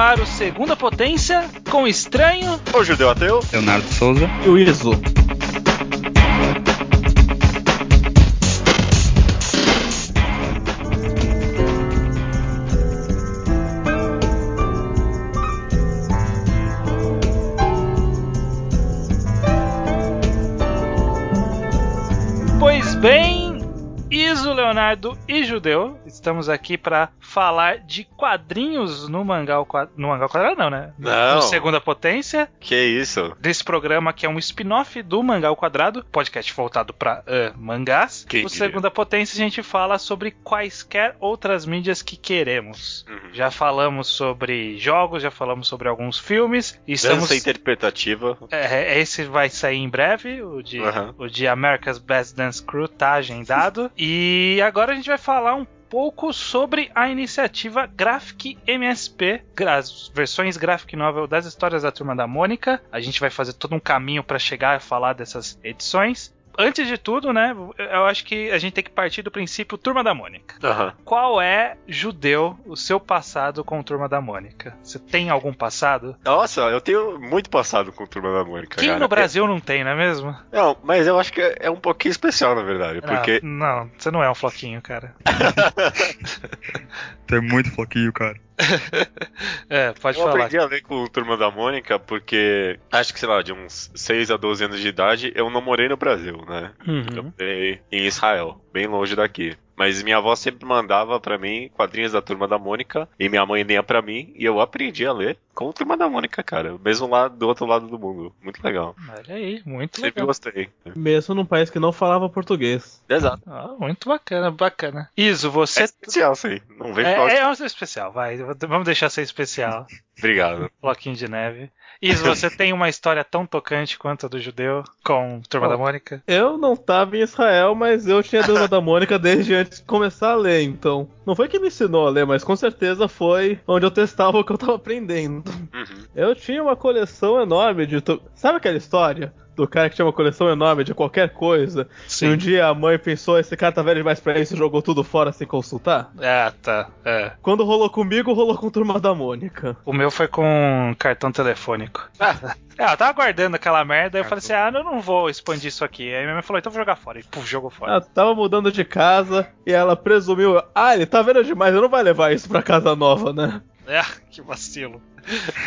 ar o Segunda Potência com Estranho, o Judeu Ateu, Leonardo Souza e o Iso. Leonardo e Judeu, estamos aqui para falar de quadrinhos no mangá ao quadrado. No mangá ao quadrado, não, né? Não. No Segunda Potência. Que isso? Desse programa que é um spin-off do Mangá ao Quadrado, podcast voltado para uh, mangás. Quem o diria? Segunda Potência a gente fala sobre quaisquer outras mídias que queremos. Uhum. Já falamos sobre jogos, já falamos sobre alguns filmes. E estamos. Dança interpretativa. É, esse vai sair em breve, o de, Aham. o de America's Best Dance Crew tá agendado. e agora a gente vai falar um pouco sobre a iniciativa Graphic MSP, as versões Graphic Novel das histórias da Turma da Mônica. A gente vai fazer todo um caminho para chegar a falar dessas edições. Antes de tudo, né, eu acho que a gente tem que partir do princípio Turma da Mônica. Aham. Qual é, judeu, o seu passado com Turma da Mônica? Você tem algum passado? Nossa, eu tenho muito passado com Turma da Mônica. Quem cara. no Brasil não tem, não é mesmo? Não, mas eu acho que é um pouquinho especial, na verdade. Porque. Não, não, você não é um floquinho, cara. Tu é muito foquinho, cara. É, pode Eu falar. aprendi a ler com o Turma da Mônica porque acho que, sei lá, de uns 6 a 12 anos de idade, eu não morei no Brasil, né? Eu Uhum. morei em Israel, bem longe daqui. Mas minha avó sempre mandava pra mim quadrinhos da Turma da Mônica e minha mãe lia pra mim e eu aprendi a ler com a Turma da Mônica, cara. Mesmo lá do outro lado do mundo. Muito legal. Olha aí, muito Sempre legal. gostei. Mesmo num país que não falava português. Exato. Ah, muito bacana, bacana. Iso, você. É especial, sim. Não vem É, é, é um especial, vai. Vamos deixar ser especial. Obrigado. Floquinho de neve. Iso, você tem uma história tão tocante quanto a do judeu com Turma Oh. da Mônica? Eu não tava em Israel, mas eu tinha a Turma da Mônica desde antes de começar a ler, então. Não foi que me ensinou a ler, mas com certeza foi onde eu testava o que eu tava aprendendo. Uhum. Eu tinha uma coleção enorme de. tu- Sabe aquela história? Do cara que tinha uma coleção enorme de qualquer coisa. E um dia a mãe pensou, esse cara tá velho demais pra isso e jogou tudo fora sem consultar? Ah, tá. É. Quando rolou comigo, rolou com Turma da Mônica. O meu foi com cartão telefônico. É, eu tava guardando aquela merda, aí eu falei assim: ah, eu não vou expandir isso aqui. Aí minha mãe falou: então vou jogar fora. E puf, jogou fora. Ela tava mudando de casa e ela presumiu, ah, ele tá vendo demais, eu não vai levar isso pra casa nova, né? É, que vacilo.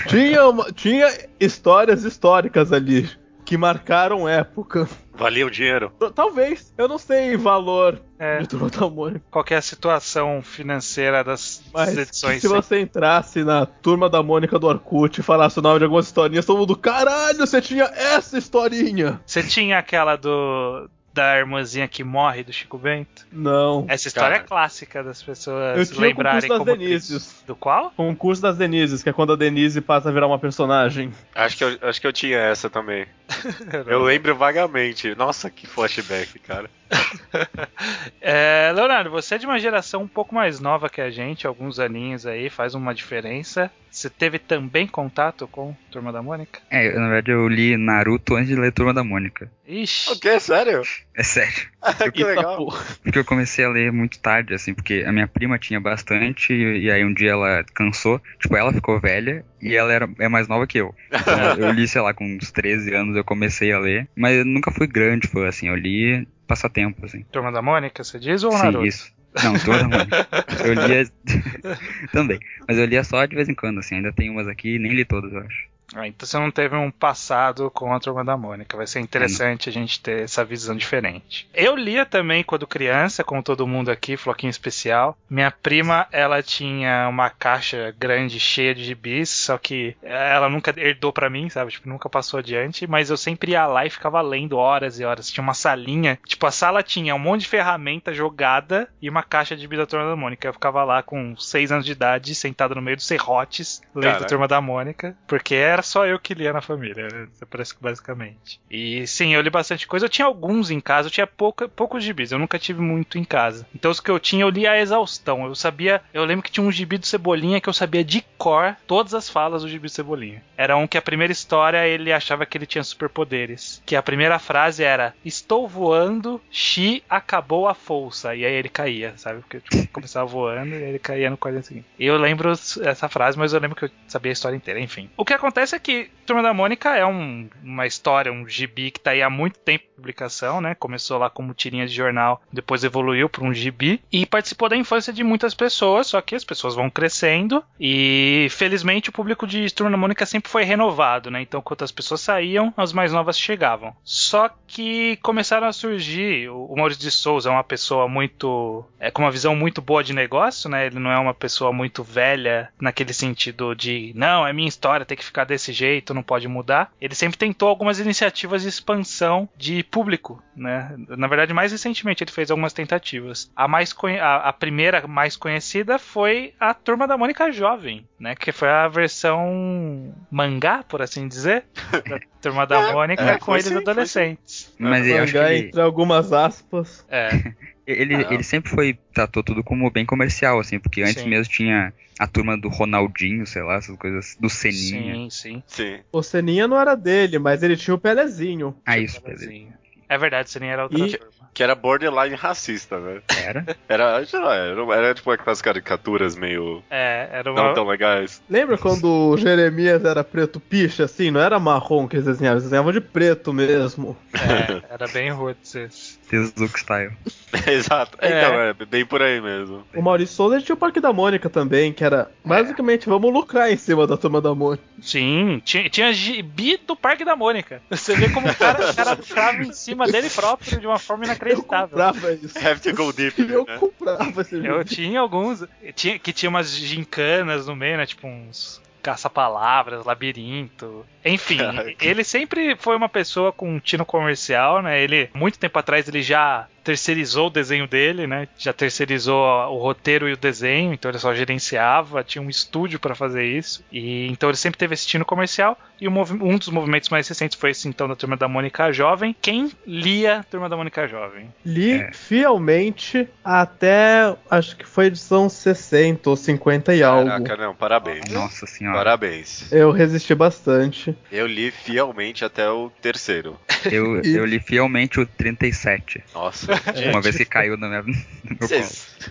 Tinha, uma- tinha histórias históricas ali que marcaram época. Valia o dinheiro. Talvez, eu não sei valor É. de Turma da Mônica. Qualquer situação financeira das Mas edições. se você entrasse na turma da Mônica do Orkut e falasse o nome de algumas historinhas, todo mundo, caralho, você tinha essa historinha! Você tinha aquela do. Da irmãzinha que morre do Chico Bento? Não. Essa história Cara. é clássica das pessoas Eu tinha o lembrarem concurso das Denises. Do qual? Concurso das Denises, que é quando a Denise passa a virar uma personagem. Acho que eu, acho que eu tinha essa também. Eu lembro vagamente. Nossa, que flashback, cara. É, Leonardo, você é de uma geração um pouco mais nova que a gente, alguns aninhos aí, faz uma diferença. Você teve também contato com Turma da Mônica? É, na verdade eu li Naruto antes de ler Turma da Mônica. Ixi. O que? Sério? É sério. que Eita legal. Porque eu comecei a ler muito tarde, assim, porque a minha prima tinha bastante, e, e aí um dia ela cansou, tipo, ela ficou velha e ela era, é mais nova que eu. Então, eu li, sei lá, com uns 13 anos eu comecei a ler, mas eu nunca fui grande fã, assim, eu li passatempo, assim. Turma da Mônica, você diz ou Sim, Naruto? isso. Não, Turma da Mônica. Eu lia também, mas eu lia só de vez em quando, assim, ainda tem umas aqui, nem li todas, eu acho. Ah, então você não teve um passado com a Turma da Mônica. Vai ser interessante a gente ter essa visão diferente. Eu lia também quando criança, com todo mundo aqui, Floquinho Especial. Minha prima, ela tinha uma caixa grande cheia de gibis, só que ela nunca herdou pra mim, sabe? Tipo, nunca passou adiante. Mas eu sempre ia lá e ficava lendo horas e horas. Tinha uma salinha. Tipo, a sala tinha um monte de ferramenta jogada e uma caixa de gibis da Turma da Mônica. Eu ficava lá com 6 anos de idade, sentado no meio dos serrotes, lendo Caraca. Turma da Mônica. Porque era só eu que lia na família, né? parece que basicamente. E sim, eu li bastante coisa. Eu tinha alguns em casa, eu tinha pouca, poucos gibis, eu nunca tive muito em casa. Então os que eu tinha, eu li a exaustão. Eu sabia, eu lembro que tinha um gibi do Cebolinha que eu sabia de cor todas as falas do gibi do Cebolinha. Era um que a primeira história ele achava que ele tinha superpoderes. Que a primeira frase era: Estou voando, Xi acabou a força. E aí ele caía, sabe? Porque tipo, começava voando e ele caía no quadrinho seguinte. Eu lembro essa frase, mas eu lembro que eu sabia a história inteira, enfim. O que acontece é que Turma da Mônica é um, uma história, um gibi que tá aí há muito tempo. em publicação, né? Começou lá como tirinha de jornal, depois evoluiu para um gibi e participou da infância de muitas pessoas, só que as pessoas vão crescendo e felizmente o público de Turma Mônica sempre foi renovado, né? Então, quando as pessoas saíam, as mais novas chegavam. Só que começaram a surgir, o Maurício de Souza é uma pessoa muito é com uma visão muito boa de negócio, né? Ele não é uma pessoa muito velha naquele sentido de, não, é minha história, tem que ficar desse jeito, não pode mudar. Ele sempre tentou algumas iniciativas de expansão de público, né? Na verdade, mais recentemente ele fez algumas tentativas. A mais a, a primeira mais conhecida foi a Turma da Mônica Jovem, né? Que foi a versão mangá, por assim dizer, da Turma da Mônica é, com eles sim, adolescentes. Mas eu acho que ele... entre algumas aspas. É. Ele, ah. ele sempre foi, tratou tudo como bem comercial, assim, porque antes sim. mesmo tinha a turma do Ronaldinho, sei lá, essas coisas, do Seninha. Sim, sim. sim. O Seninha não era dele, mas ele tinha o Pelezinho. Ah, isso, Pelezinho. É verdade, o Seninha era outra e... turma. Que era borderline racista, né? Era? Era, era, era tipo aquelas caricaturas meio. É, era uma... Não tão legais. Lembra quando o Jeremias era preto picha, assim? Não era marrom que eles desenhavam, eles desenhavam de preto mesmo. É, era bem roots esse. Tezuka Style. Exato. É. Então, é bem por aí mesmo. O Maurício Souza tinha o Parque da Mônica também, que era basicamente vamos lucrar em cima da turma da Mônica. Sim, tinha, tinha gibi do Parque da Mônica. Você vê como o cara, o cara lucrava em cima dele próprio de uma forma inacreditável. Eu comprava isso. Have to go deep. Eu né? comprava esse gibi. Eu tinha alguns. Tinha, que tinha umas gincanas no meio, né? Tipo uns caça-palavras, labirinto. Enfim, ele sempre foi uma pessoa com um tino comercial, né? Ele, muito tempo atrás, ele já terceirizou o desenho dele, né? Já terceirizou o roteiro e o desenho, então ele só gerenciava, tinha um estúdio para fazer isso. E então ele sempre teve esse tino comercial. E um dos movimentos mais recentes foi esse então da Turma da Mônica Jovem. Quem lia a Turma da Mônica Jovem? Li é. fielmente até acho que foi edição 60 ou 50 e Caraca, algo. não, parabéns. Nossa senhora. Parabéns. Eu resisti bastante. Eu li fielmente até o terceiro. Eu, eu li fielmente o 37. Nossa. Uma vez que caiu no meu, no meu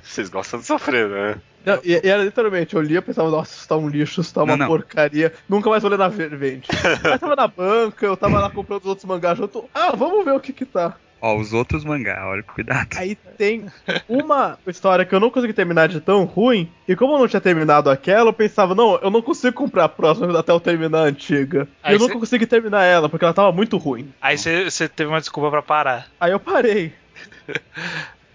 Vocês gostam de sofrer, né? Não, e, e, era literalmente, eu lia e pensava, nossa, isso tá um lixo, isso tá uma não, não. porcaria, nunca mais vou ler na verde. Aí tava na banca, eu tava lá comprando os outros mangás junto. Ah, vamos ver o que que tá. Ó, os outros mangá, olha, cuidado. Aí tem uma história que eu não consegui terminar de tão ruim, e como eu não tinha terminado aquela, eu pensava, não, eu não consigo comprar a próxima até eu terminar a antiga. Aí e eu cê... nunca consegui terminar ela, porque ela tava muito ruim. Aí você teve uma desculpa para parar. Aí eu parei.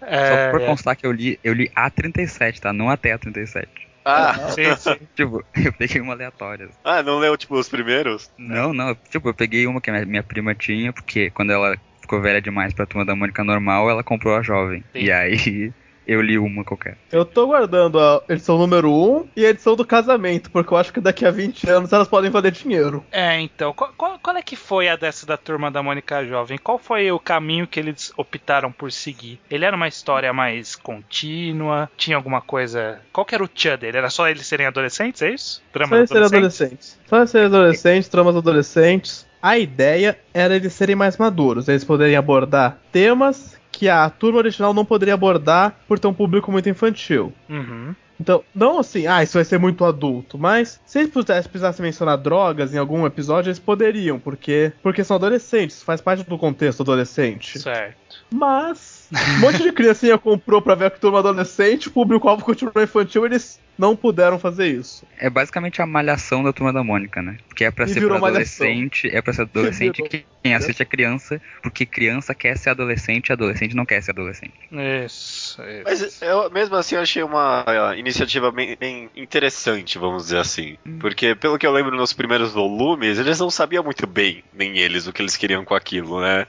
É, Só por é. constar que eu li, eu li a 37, tá? Não até a 37. Ah, sim, sim. tipo, eu peguei uma aleatória. Ah, não leu, tipo, os primeiros? Não, não. Tipo, eu peguei uma que a minha, minha prima tinha, porque quando ela ficou velha demais pra turma da Mônica normal, ela comprou a jovem. Sim. E aí eu li uma qualquer. Eu tô guardando a edição número 1 e a edição do casamento, porque eu acho que daqui a 20 anos elas podem valer dinheiro. É, então, qual, qual, qual, é que foi a dessa da turma da Mônica Jovem? Qual foi o caminho que eles optaram por seguir? Ele era uma história mais contínua? Tinha alguma coisa. Qual que era o tchan dele? Era só eles serem adolescentes, é isso? Trama só eles serem adolescentes. Só eles serem adolescentes, tramas adolescentes. A ideia era eles serem mais maduros, eles poderem abordar temas que a turma original não poderia abordar por ter um público muito infantil. Uhum. Então, não assim, ah, isso vai ser muito adulto, mas se eles precisassem mencionar drogas em algum episódio, eles poderiam, porque porque são adolescentes, faz parte do contexto adolescente. Certo. Mas um monte de criancinha comprou pra ver a turma adolescente, o público-alvo continuou infantil, eles não puderam fazer isso. É basicamente a malhação da turma da Mônica, né? Porque é pra E ser pra adolescente, é pra ser adolescente Virou. que quem assiste é criança, porque criança quer ser adolescente e adolescente não quer ser adolescente. Isso, isso. Mas eu, mesmo assim eu achei uma uh, iniciativa bem, bem interessante, vamos dizer assim. Porque pelo que eu lembro nos primeiros volumes, eles não sabiam muito bem, nem eles, o que eles queriam com aquilo, né?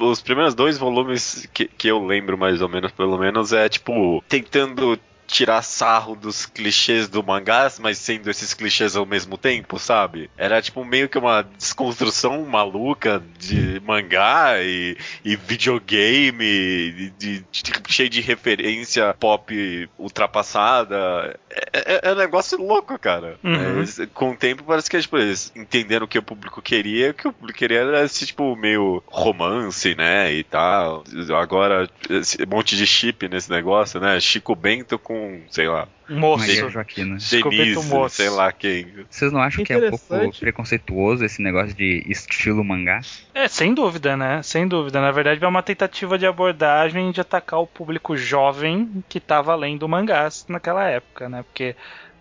Os primeiros dois volumes que, que eu lembro mais ou menos, pelo menos, é tipo, tentando tirar sarro dos clichês do mangás, mas sendo esses clichês ao mesmo tempo, sabe? Era tipo meio que uma desconstrução maluca de mangá e, e videogame, e de, de, cheio de referência pop ultrapassada. É, é, é um negócio louco, cara. Uhum. É, com o tempo parece que tipo, eles entenderam o que o público queria, o que o público queria era esse tipo meio romance, né? E tal. Agora, esse monte de chip nesse negócio, né? Chico Bento com, sei lá, Moço. Maria Joaquina. Denise, moço. sei lá quem. Vocês não acham que é um pouco preconceituoso esse negócio de estilo mangá? É, sem dúvida, né? Sem dúvida. Na verdade, é uma tentativa de abordagem de atacar o público jovem que tava lendo mangás naquela época, né? Porque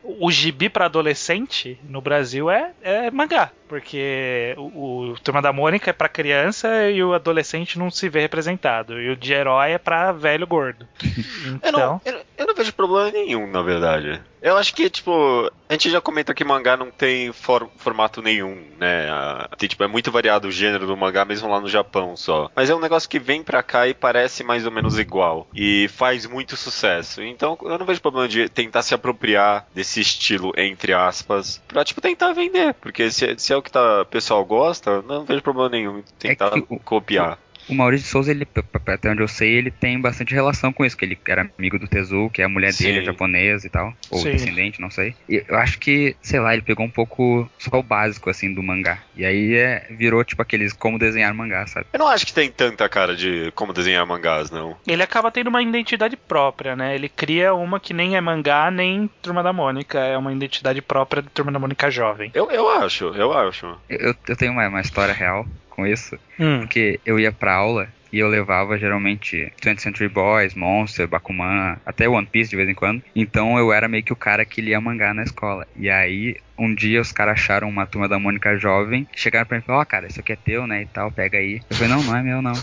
o gibi pra adolescente no Brasil é, é mangá. Porque o, o Turma da Mônica é pra criança e o adolescente não se vê representado. E o de herói é pra velho gordo. Eu Então. não, eu, eu não vejo problema nenhum, na verdade. Eu acho que, tipo, a gente já comenta que mangá não tem for- formato nenhum, né? Tem, tipo, é muito variado o gênero do mangá, mesmo lá no Japão só. Mas é um negócio que vem pra cá e parece mais ou menos igual. E faz muito sucesso. Então, eu não vejo problema de tentar se apropriar desse estilo, entre aspas, pra, tipo, tentar vender. Porque se, se é o que tá, o pessoal gosta, não vejo problema nenhum em tentar que o- copiar. O Maurício de Souza, ele, até onde eu sei, ele tem bastante relação com isso, que ele era amigo do Tezu, que a mulher dele é Sim. japonesa e tal, ou Sim. descendente, não sei. E eu acho que, sei lá, ele pegou um pouco só o básico, assim, do mangá. E aí é, virou, tipo, aqueles como desenhar mangá, sabe? Eu não acho que tem tanta cara de como desenhar mangás, não. Ele acaba tendo uma identidade própria, né? Ele cria uma que nem é mangá, nem Turma da Mônica. É uma identidade própria do Turma da Mônica jovem. Eu, eu acho, eu acho. Eu, eu tenho uma, uma história real com isso, Hum. porque eu ia pra aula e eu levava geralmente 20th Century Boys, Monster, Bakuman, até One Piece de vez em quando. Então eu era meio que o cara que lia mangá na escola. E aí, um dia os caras acharam uma turma da Mônica jovem, chegaram pra mim e falaram, ó, cara, isso aqui é teu, né, e tal, pega aí. Eu falei, não, não é meu, não.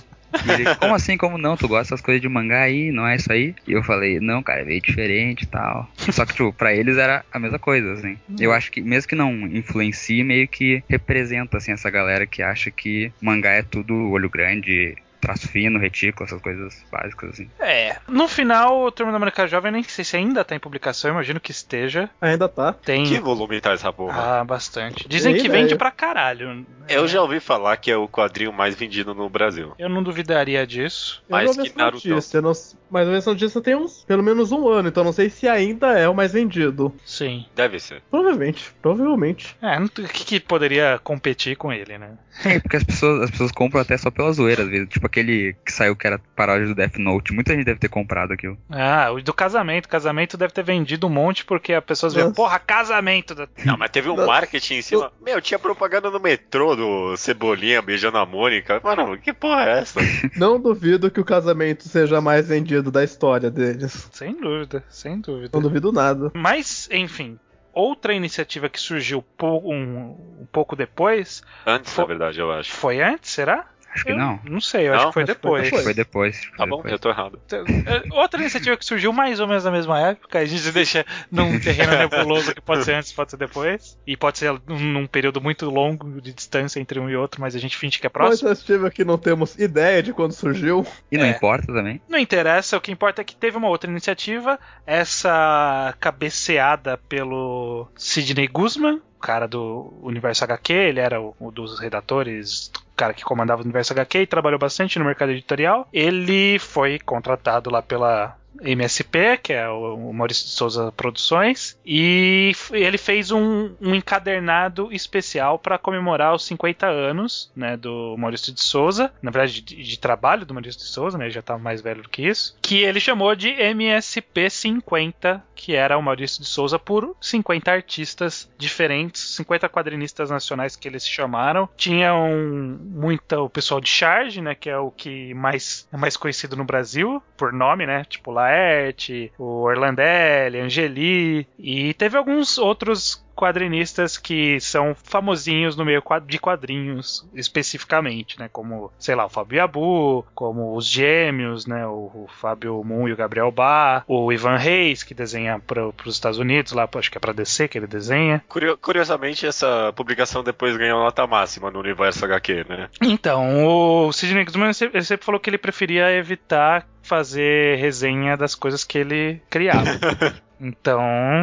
E ele, como assim, como não? Tu gosta dessas coisas de mangá aí, não é isso aí? E eu falei, não, cara, é meio diferente e tal. Só que, tipo, pra eles era a mesma coisa, assim. Eu acho que, mesmo que não influencie, meio que representa, assim, essa galera que acha que mangá é tudo olho grande, traço fino, retículo, essas coisas básicas, assim. É. No final, o Turma da Mônica Jovem, nem sei se ainda tá em publicação, imagino que esteja. Ainda tá. Tem. Que volume tá essa porra? Ah, bastante. Dizem Tem que ideia. vende pra caralho. Eu já ouvi falar que é o quadrinho mais vendido no Brasil. Eu não duvidaria disso. Eu vi que Naruto. notícia, não- mas essa notícia tem uns, pelo menos um ano, então não sei se ainda é o mais vendido. Sim. Deve ser. Provavelmente, provavelmente. É, não- o que, que poderia competir com ele, né? É, porque as pessoas, as pessoas compram até só pela zoeira, às vezes. Tipo aquele que saiu que era paródia do Death Note. Muita gente deve ter comprado aquilo. Ah, o do casamento. Casamento deve ter vendido um monte porque as pessoas Nossa. porra, casamento. da- Não, mas teve um marketing em cima. Meu, tinha propaganda no metrô do Cebolinha beijando a Mônica. Mano, que porra é essa? Não duvido que o casamento seja mais vendido da história deles. Sem dúvida, sem dúvida. Não duvido nada. Mas, enfim, outra iniciativa que surgiu um, um pouco depois Antes, Fo- na verdade, eu acho. foi antes, será? Acho que Eu não. Não sei, eu Não? acho que foi foi depois. Acho que foi depois. que Tá foi bom, depois. eu tô errado. É, Outra iniciativa que surgiu mais ou menos na mesma época, a gente deixa num terreno nebuloso que pode ser antes, pode ser depois, e pode ser num período muito longo de distância entre um e outro, mas a gente finge que é Nós próximo. iniciativa que não temos ideia de quando surgiu. E não É. importa também. Não interessa, o que importa é que teve uma outra iniciativa, essa cabeceada pelo Sidney Guzman, o cara do Universo HQ, ele era o, um dos redatores, cara que comandava o Universo HQ e trabalhou bastante no mercado editorial. Ele foi contratado lá pela MSP, que é o Maurício de Souza Produções, e ele fez um, um encadernado especial para comemorar os 50 anos né, do Maurício de Souza, na verdade de, de trabalho do Maurício de Souza, né, ele já estava mais velho do que isso, que ele chamou de MSP 50, que era o Maurício de Souza por 50 artistas diferentes, 50 quadrinistas nacionais que eles chamaram. Tinham muita o pessoal de Charge, né, que é o que mais é mais conhecido no Brasil por nome, né, tipo Laerte, o Orlandelli, Angeli, e teve alguns outros quadrinistas que são famosinhos no meio de quadrinhos especificamente, né? Como, sei lá, o Fábio Yabu, como os Gêmeos, né? O, o Fábio Moon e o Gabriel Bá, o Ivan Reis, que desenha para os Estados Unidos, lá, acho que é para DC que ele desenha. Curio- Curiosamente, essa publicação depois ganhou nota máxima no universo HQ, né? Então, o Sidney Guzman sempre falou que ele preferia evitar fazer resenha das coisas que ele criava. Então,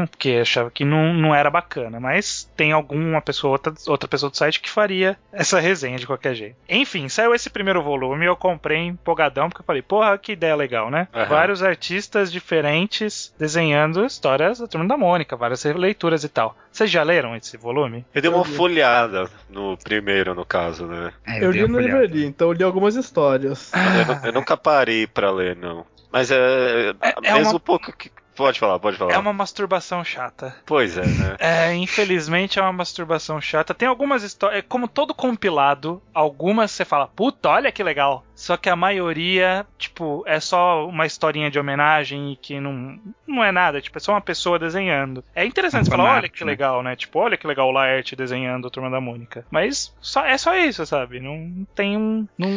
porque achava que não, não era bacana. Mas tem alguma pessoa, outra, outra pessoa do site que faria essa resenha de qualquer jeito. Enfim, saiu esse primeiro volume, eu comprei empolgadão, porque eu falei, porra, que ideia legal, né? Aham. Vários artistas diferentes desenhando histórias da Turma da Mônica, várias leituras e tal. Vocês já leram esse volume? Eu dei uma Eu folhada no primeiro, no caso, né? É, Eu dei li na olhada. livraria, então eu li algumas histórias. Eu, nu- eu nunca parei pra ler, não. Mas é. É- é mesmo uma- pouco que. Pode falar, pode falar. É uma masturbação chata. Pois é, né? É, infelizmente é uma masturbação chata. Tem algumas histórias, é como todo compilado, algumas você fala, puta, olha que legal. Só que a maioria, tipo, é só uma historinha de homenagem e que não, não é nada, tipo, é só uma pessoa desenhando. É interessante Um você falar, olha que né? legal, né? Tipo, olha que legal o Laerte desenhando a Turma da Mônica. Mas só, é só isso, sabe? Não tem um... Não,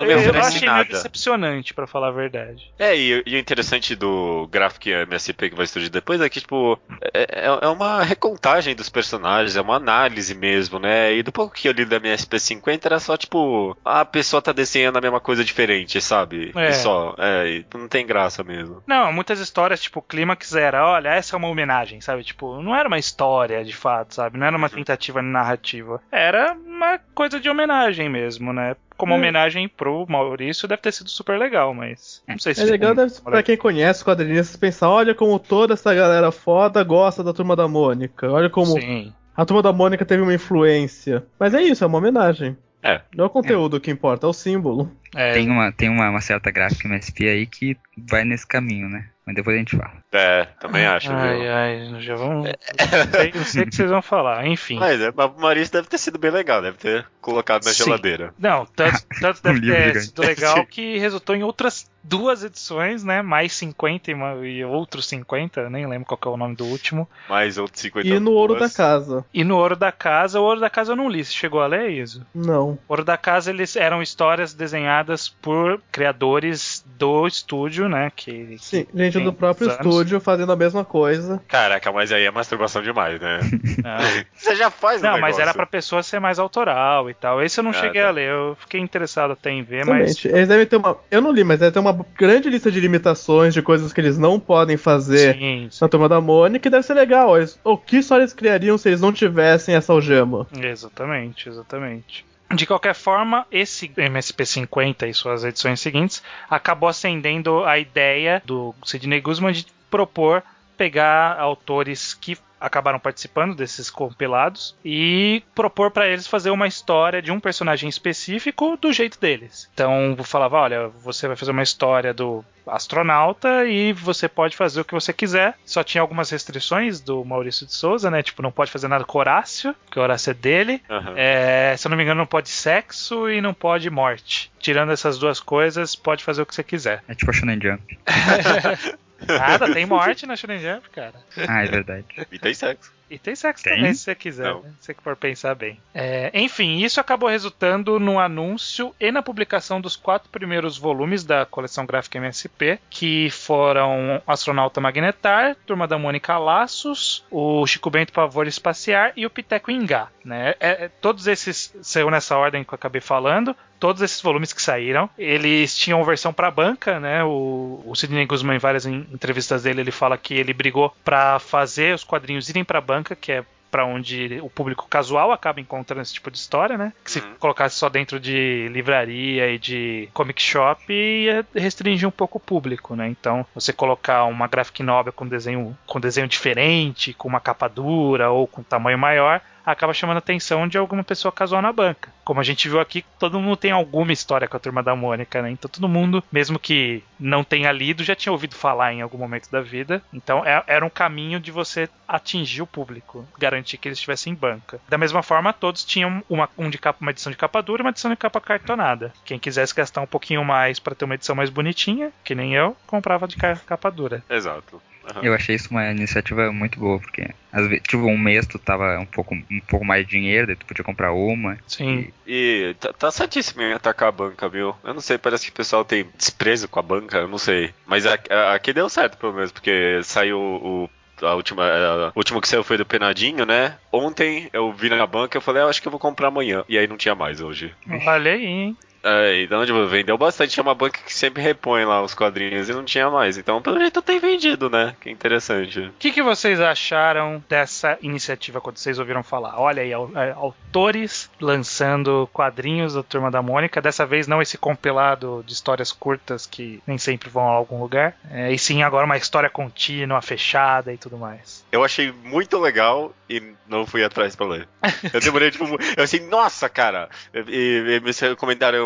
eu, eu achei meio nada. decepcionante, pra falar a verdade. É, e, e o interessante do Graphic MSP que vai surgir depois é que, tipo, é, é- é uma recontagem dos personagens, é uma análise mesmo, né? E do pouco que eu li da MSP 50 era só, tipo, a pessoa tá desenhando a mesma coisa diferente, sabe? É. E só, é, e não tem graça mesmo. Não, muitas histórias, tipo, o clímax era, olha, essa é uma homenagem, sabe? Tipo, não era uma história de fato, sabe? Não era uma Uhum. tentativa narrativa. Era uma coisa de homenagem mesmo, né? Como É. homenagem pro Maurício deve ter sido super legal, mas não sei se É legal, deve, pra quem conhece os quadrinistas, pensar, olha como toda essa galera foda gosta da Turma da Mônica. Olha como Sim. a Turma da Mônica teve uma influência. Mas é isso, é uma homenagem. É. Não é o conteúdo que importa, é o símbolo. É, Tem, uma, tem uma, uma certa gráfica MSP aí que vai nesse caminho, né? Mas depois a gente fala. É, também acho, ai, viu? ai, já. Não sei, não sei o que vocês vão falar, enfim. Mas é, mas o Maurício deve ter sido bem legal, deve ter colocado na Sim. geladeira. Não, tanto, tanto Um deve ter gigante. sido legal que resultou em outras duas edições, né? Mais 50 e, uma- e outros 50, nem lembro qual que é o nome do último. Mais outros 50 E no Ouro da. Casa. E no Ouro da Casa, o Ouro da Casa eu não li. Você chegou a ler isso? Não. O Ouro da Casa, eles eram histórias desenhadas por criadores do estúdio, né? Que, que Sim, gente tem do próprio anos. estúdio fazendo a mesma coisa. Caraca, mas aí é masturbação demais, né? Não, Você já faz Não, mas era pra pessoa ser mais autoral e tal. Esse eu não Ah, cheguei tá. a ler. Eu fiquei interessado até em ver, mas. Exatamente. Eles devem ter uma. Eu não li, mas deve ter uma grande lista de limitações, de coisas que eles não podem fazer Sim, sim. na turma da Mônica, que deve ser legal. Eles- O que só eles criariam se eles não tivessem essa algema? Exatamente, exatamente. De qualquer forma, esse MSP50 e suas edições seguintes acabou acendendo a ideia do Sidney Guzman de propor pegar autores que acabaram participando desses compilados e propor para eles fazer uma história de um personagem específico do jeito deles. Então, falava, olha, você vai fazer uma história do astronauta e você pode fazer o que você quiser. Só tinha algumas restrições do Maurício de Souza, né? Tipo, não pode fazer nada com Horácio, porque o Horácio é dele. Aham. É, se eu não me engano, não pode sexo e não pode morte. Tirando essas duas coisas, pode fazer o que você quiser. É tipo a Shonen Jump. Nada, tem morte na Shonen Jump, cara. Ah, é verdade. E tem sexo. E tem sexo Tem? também, se você quiser, né? se você for pensar bem. É, enfim, isso acabou resultando no anúncio e na publicação dos quatro primeiros volumes da coleção gráfica MSP, que foram Astronauta Magnetar, Turma da Mônica Laços, o Chico Bento Pavor Espaciar e o Piteco Ingá. Né? É, é, todos esses saiu nessa ordem que eu acabei falando. Todos esses volumes que saíram, eles tinham versão para banca, né? O, o Sidney Guzman, em várias en- entrevistas dele, ele fala que ele brigou para fazer os quadrinhos irem para banca, que é para onde o público casual acaba encontrando esse tipo de história, né? Que se Uhum. colocasse só dentro de livraria e de comic shop ia restringir um pouco o público, né? Então, você colocar uma graphic novel com desenho com desenho diferente, com uma capa dura ou com tamanho maior, acaba chamando a atenção de alguma pessoa casual na banca. Como a gente viu aqui, todo mundo tem alguma história com a turma da Mônica, né? Então todo mundo, mesmo que não tenha lido, já tinha ouvido falar em algum momento da vida. Então é- era um caminho de você atingir o público, garantir que eles estivessem em banca. Da mesma forma, todos tinham uma, um de capa, uma edição de capa dura e uma edição de capa cartonada. Quem quisesse gastar um pouquinho mais para ter uma edição mais bonitinha, que nem eu, comprava de ca- capa dura. Exato. Aham. Eu achei isso uma iniciativa muito boa, porque às vezes, tipo, um mês tu tava um pouco, um pouco mais de dinheiro, daí tu podia comprar uma. Sim. E tá, tá certíssimo em atacar a banca, viu? Eu não sei, parece que o pessoal tem desprezo com a banca, eu não sei. Mas a- a- aqui deu certo, pelo menos, porque saiu o. A última, a- o último que saiu foi do Penadinho, né? Ontem eu vi na banca e eu falei, ah, eu acho que eu vou comprar amanhã. E aí não tinha mais hoje. Olha aí, hein? É, então, tipo, vendeu bastante. É uma banca que sempre repõe lá os quadrinhos e não tinha mais. Então, pelo jeito, tem vendido, né? Que interessante. O que, que vocês acharam dessa iniciativa quando vocês ouviram falar? Olha aí, é, autores lançando quadrinhos da Turma da Mônica. Dessa vez não esse compilado de histórias curtas que nem sempre vão a algum lugar. É, e sim agora uma história contínua, fechada e tudo mais. Eu achei muito legal e não fui atrás pra ler. Eu demorei, tipo, eu achei, nossa, cara. E, e me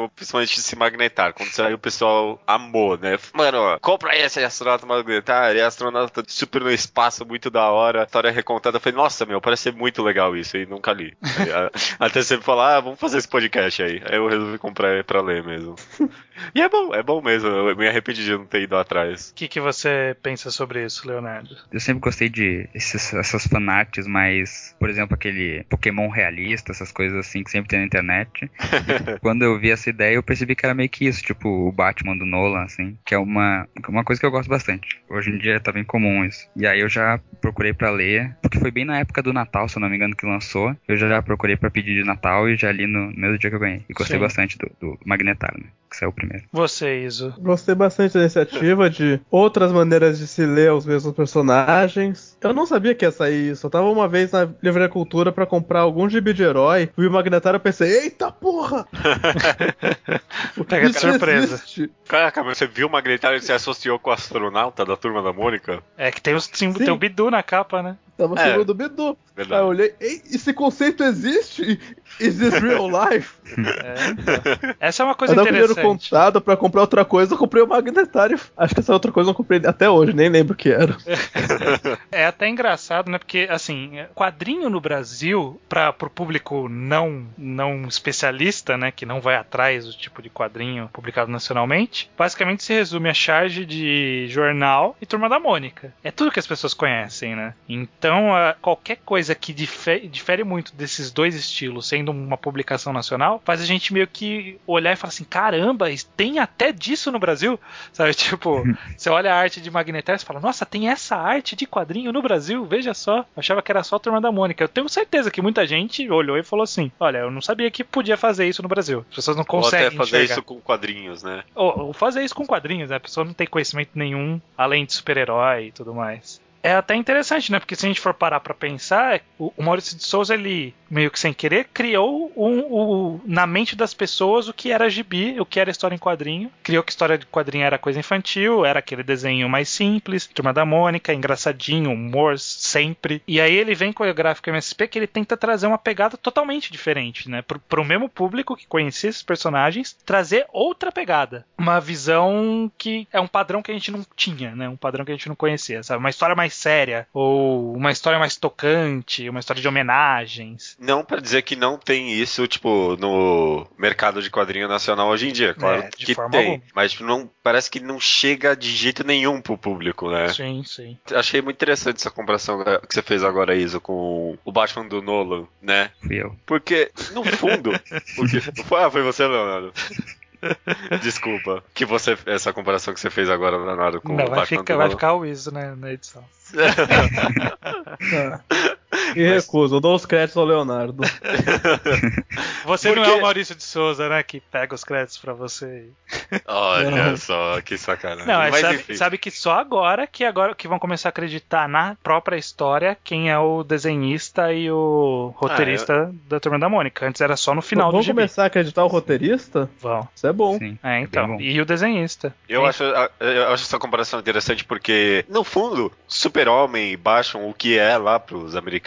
recomendaram principalmente esse Magnetar. Quando saiu, o pessoal amou, né? Mano, ó, compra esse astronauta Magnetar. E astronauta super no espaço, muito da hora. História recontada. Eu falei, nossa, meu, parece ser muito legal isso. E nunca li. Aí, a- Até você falar, ah, vamos fazer esse podcast aí. Aí eu resolvi comprar pra ler mesmo. E é bom, é bom mesmo. Eu me arrependi de não ter ido atrás. O que, que você pensa sobre isso, Leonardo? Eu sempre gostei de esses, essas fanarts mais, por exemplo, aquele Pokémon realista, essas coisas assim que sempre tem na internet. Quando eu vi essa ideia, eu percebi que era meio que isso, tipo o Batman do Nolan, assim, que é uma, uma coisa que eu gosto bastante. Hoje em dia tá bem comum isso. E aí eu já procurei pra ler, porque foi bem na época do Natal, se eu não me engano, que lançou. Eu já procurei pra pedir de Natal e já li no mesmo dia que eu ganhei. E gostei Sim. bastante do, do Magnetar, né? Que saiu primeiro. Você, Iso. Gostei bastante da iniciativa de outras maneiras de se ler os mesmos personagens. Eu não sabia que ia sair isso. Eu tava uma vez na Livraria Cultura pra comprar algum gibi de herói. Vi o Magnetário e pensei, eita porra! Pega surpresa. Caraca, mas você viu o Magnetar e se associou com o astronauta da turma da Mônica? É que tem, os, Sim. tem o Bidu na capa, né? Tava É. segundo o Bidu. Aí Verdade. eu olhei, Ei, esse conceito existe? Is this real life? É, então. Essa é uma coisa Eu dava dinheiro interessante. contado pra comprar outra coisa, eu comprei o Magnetário. Acho que essa outra coisa eu não comprei até hoje, nem lembro o que era. É até engraçado, né? Porque, assim, quadrinho no Brasil, para pro público não, não especialista, né? Que não vai atrás do tipo de quadrinho publicado nacionalmente, basicamente se resume a charge de jornal e Turma da Mônica. É tudo que as pessoas conhecem, né? Então, a- qualquer coisa que dife- difere muito desses dois estilos, sendo uma publicação nacional, faz a gente meio que olhar e falar assim: caramba, tem até disso no Brasil? Sabe? Tipo, você olha a arte de Magnetar e fala: Nossa, tem essa arte de quadrinho no Brasil, veja só. Eu achava que era só a Turma da Mônica. Eu tenho certeza que muita gente olhou e falou assim: Olha, eu não sabia que podia fazer isso no Brasil. As pessoas não Ou conseguem até fazer enxergar. isso com quadrinhos, né? Ou, ou fazer isso com quadrinhos, né? A pessoa não tem conhecimento nenhum além de super-herói e tudo mais. É até interessante, né? Porque se a gente for parar pra pensar, o o Maurício de Souza, ele, meio que sem querer, criou um, o- na mente das pessoas o que era gibi, o que era história em quadrinho. Criou que história de quadrinho era coisa infantil, era aquele desenho mais simples, Turma da Mônica, engraçadinho, humor sempre. E aí ele vem com o gráfico MSP que ele tenta trazer uma pegada totalmente diferente, né? Pro, pro mesmo público que conhecia esses personagens, trazer outra pegada. Uma visão que é um padrão que a gente não tinha, né? Um padrão que a gente não conhecia, sabe? Uma história mais séria, ou uma história mais tocante, uma história de homenagens. Não pra dizer que não tem isso, tipo, no mercado de quadrinho nacional hoje em dia. Claro É, de que forma tem. alguma. Mas tipo, não, parece que não chega de jeito nenhum pro público, né? Sim, sim. Achei muito interessante essa comparação que você fez agora, Isa, com o Batman do Nolan, né? Fui eu. Porque, no fundo. o que, foi, ah, foi você, Leonardo. Desculpa. Que você. Essa comparação que você fez agora, Leonardo, com Não, o vai Batman ficar, vai ficar o ISO né, na edição. Tá. E recuso, eu dou os créditos ao Leonardo. Você não é Porque- o Maurício de Souza, né? Que pega os créditos pra você. Olha Não. só, que sacanagem. Não, é, Mas sabe, sabe que só agora que agora que vão começar a acreditar na própria história quem é o desenhista e o roteirista da Turma da Mônica. Antes era só no final do Vamos gibi. começar a acreditar o roteirista? Vão. Isso é bom. Sim. É, bem então. bom. e o desenhista. Eu Sim. acho, eu acho essa comparação interessante porque, no fundo, Super-Homem e Batman, o que é lá pros americanos,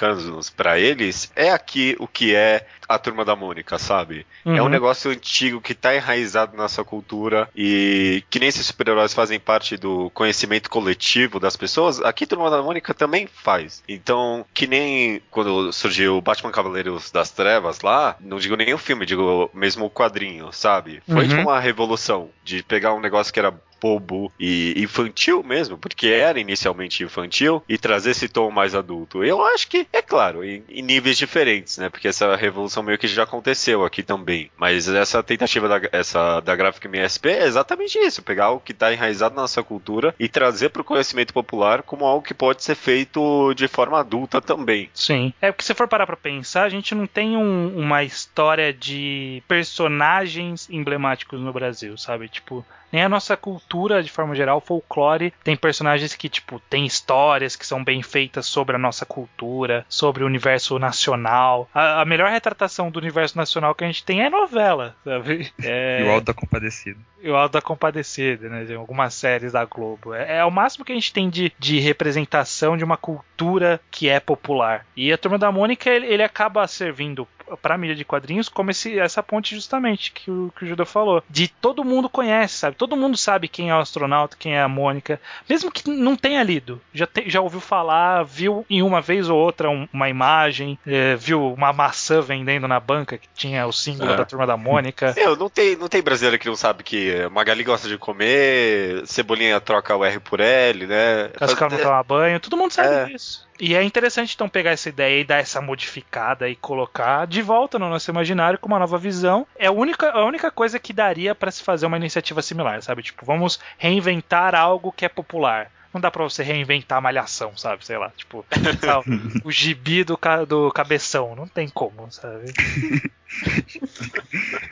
pra eles, é aqui o que é a Turma da Mônica, sabe? É um Uhum. negócio antigo que tá enraizado na nossa cultura e que nem esses super-heróis fazem parte do conhecimento coletivo das pessoas, aqui Turma da Mônica também faz. Então, que nem quando surgiu o Batman Cavaleiros das Trevas lá, não digo nem o filme, digo mesmo o quadrinho, sabe? Foi Uhum. tipo uma revolução de pegar um negócio que era bobo e infantil mesmo, porque era inicialmente infantil, e trazer esse tom mais adulto. Eu acho que, é claro, em, em níveis diferentes, né? Porque essa revolução meio que já aconteceu aqui também. Mas essa tentativa da, essa, da Graphic MSP é exatamente isso: pegar algo que está enraizado na nossa cultura e trazer para o conhecimento popular como algo que pode ser feito de forma adulta também. Sim. É porque se for parar pra pensar, a gente não tem um- uma história de personagens emblemáticos no Brasil, sabe? Tipo, nem a nossa cultura, de forma geral, folclore, tem personagens que, tipo, tem histórias que são bem feitas sobre a nossa cultura, sobre o universo nacional. A, a melhor retratação do universo nacional que a gente tem é novela, sabe? É... E o Alto da Compadecido. E o Alto da Compadecida, né? Algumas séries da Globo. É, é o máximo que a gente tem de, de representação de uma cultura que é popular. E a Turma da Mônica, ele, ele acaba servindo pra mídia de quadrinhos como esse, essa ponte justamente que o, que o Judah falou. De todo mundo conhece, sabe? Todo mundo sabe quem é o astronauta, quem é a Mônica. Mesmo que não tenha lido. Já, te- já ouviu falar, viu em uma vez ou outra um- uma imagem, é, viu uma maçã vendendo na banca que tinha o símbolo É. da Turma da Mônica. Meu, não tem, não tem brasileiro que não sabe que Magali gosta de comer, Cebolinha troca o R por L, né? Cascal não toma banho, todo mundo sabe É. disso. E é interessante então pegar essa ideia e dar essa modificada e colocar de volta no nosso imaginário com uma nova visão. É a única, a única coisa que daria pra se fazer uma iniciativa similar, sabe? Tipo, vamos reinventar algo que é popular. Não dá pra você reinventar a malhação, sabe? Sei lá, tipo, o gibi do, ca- do cabeção. Não tem como, sabe?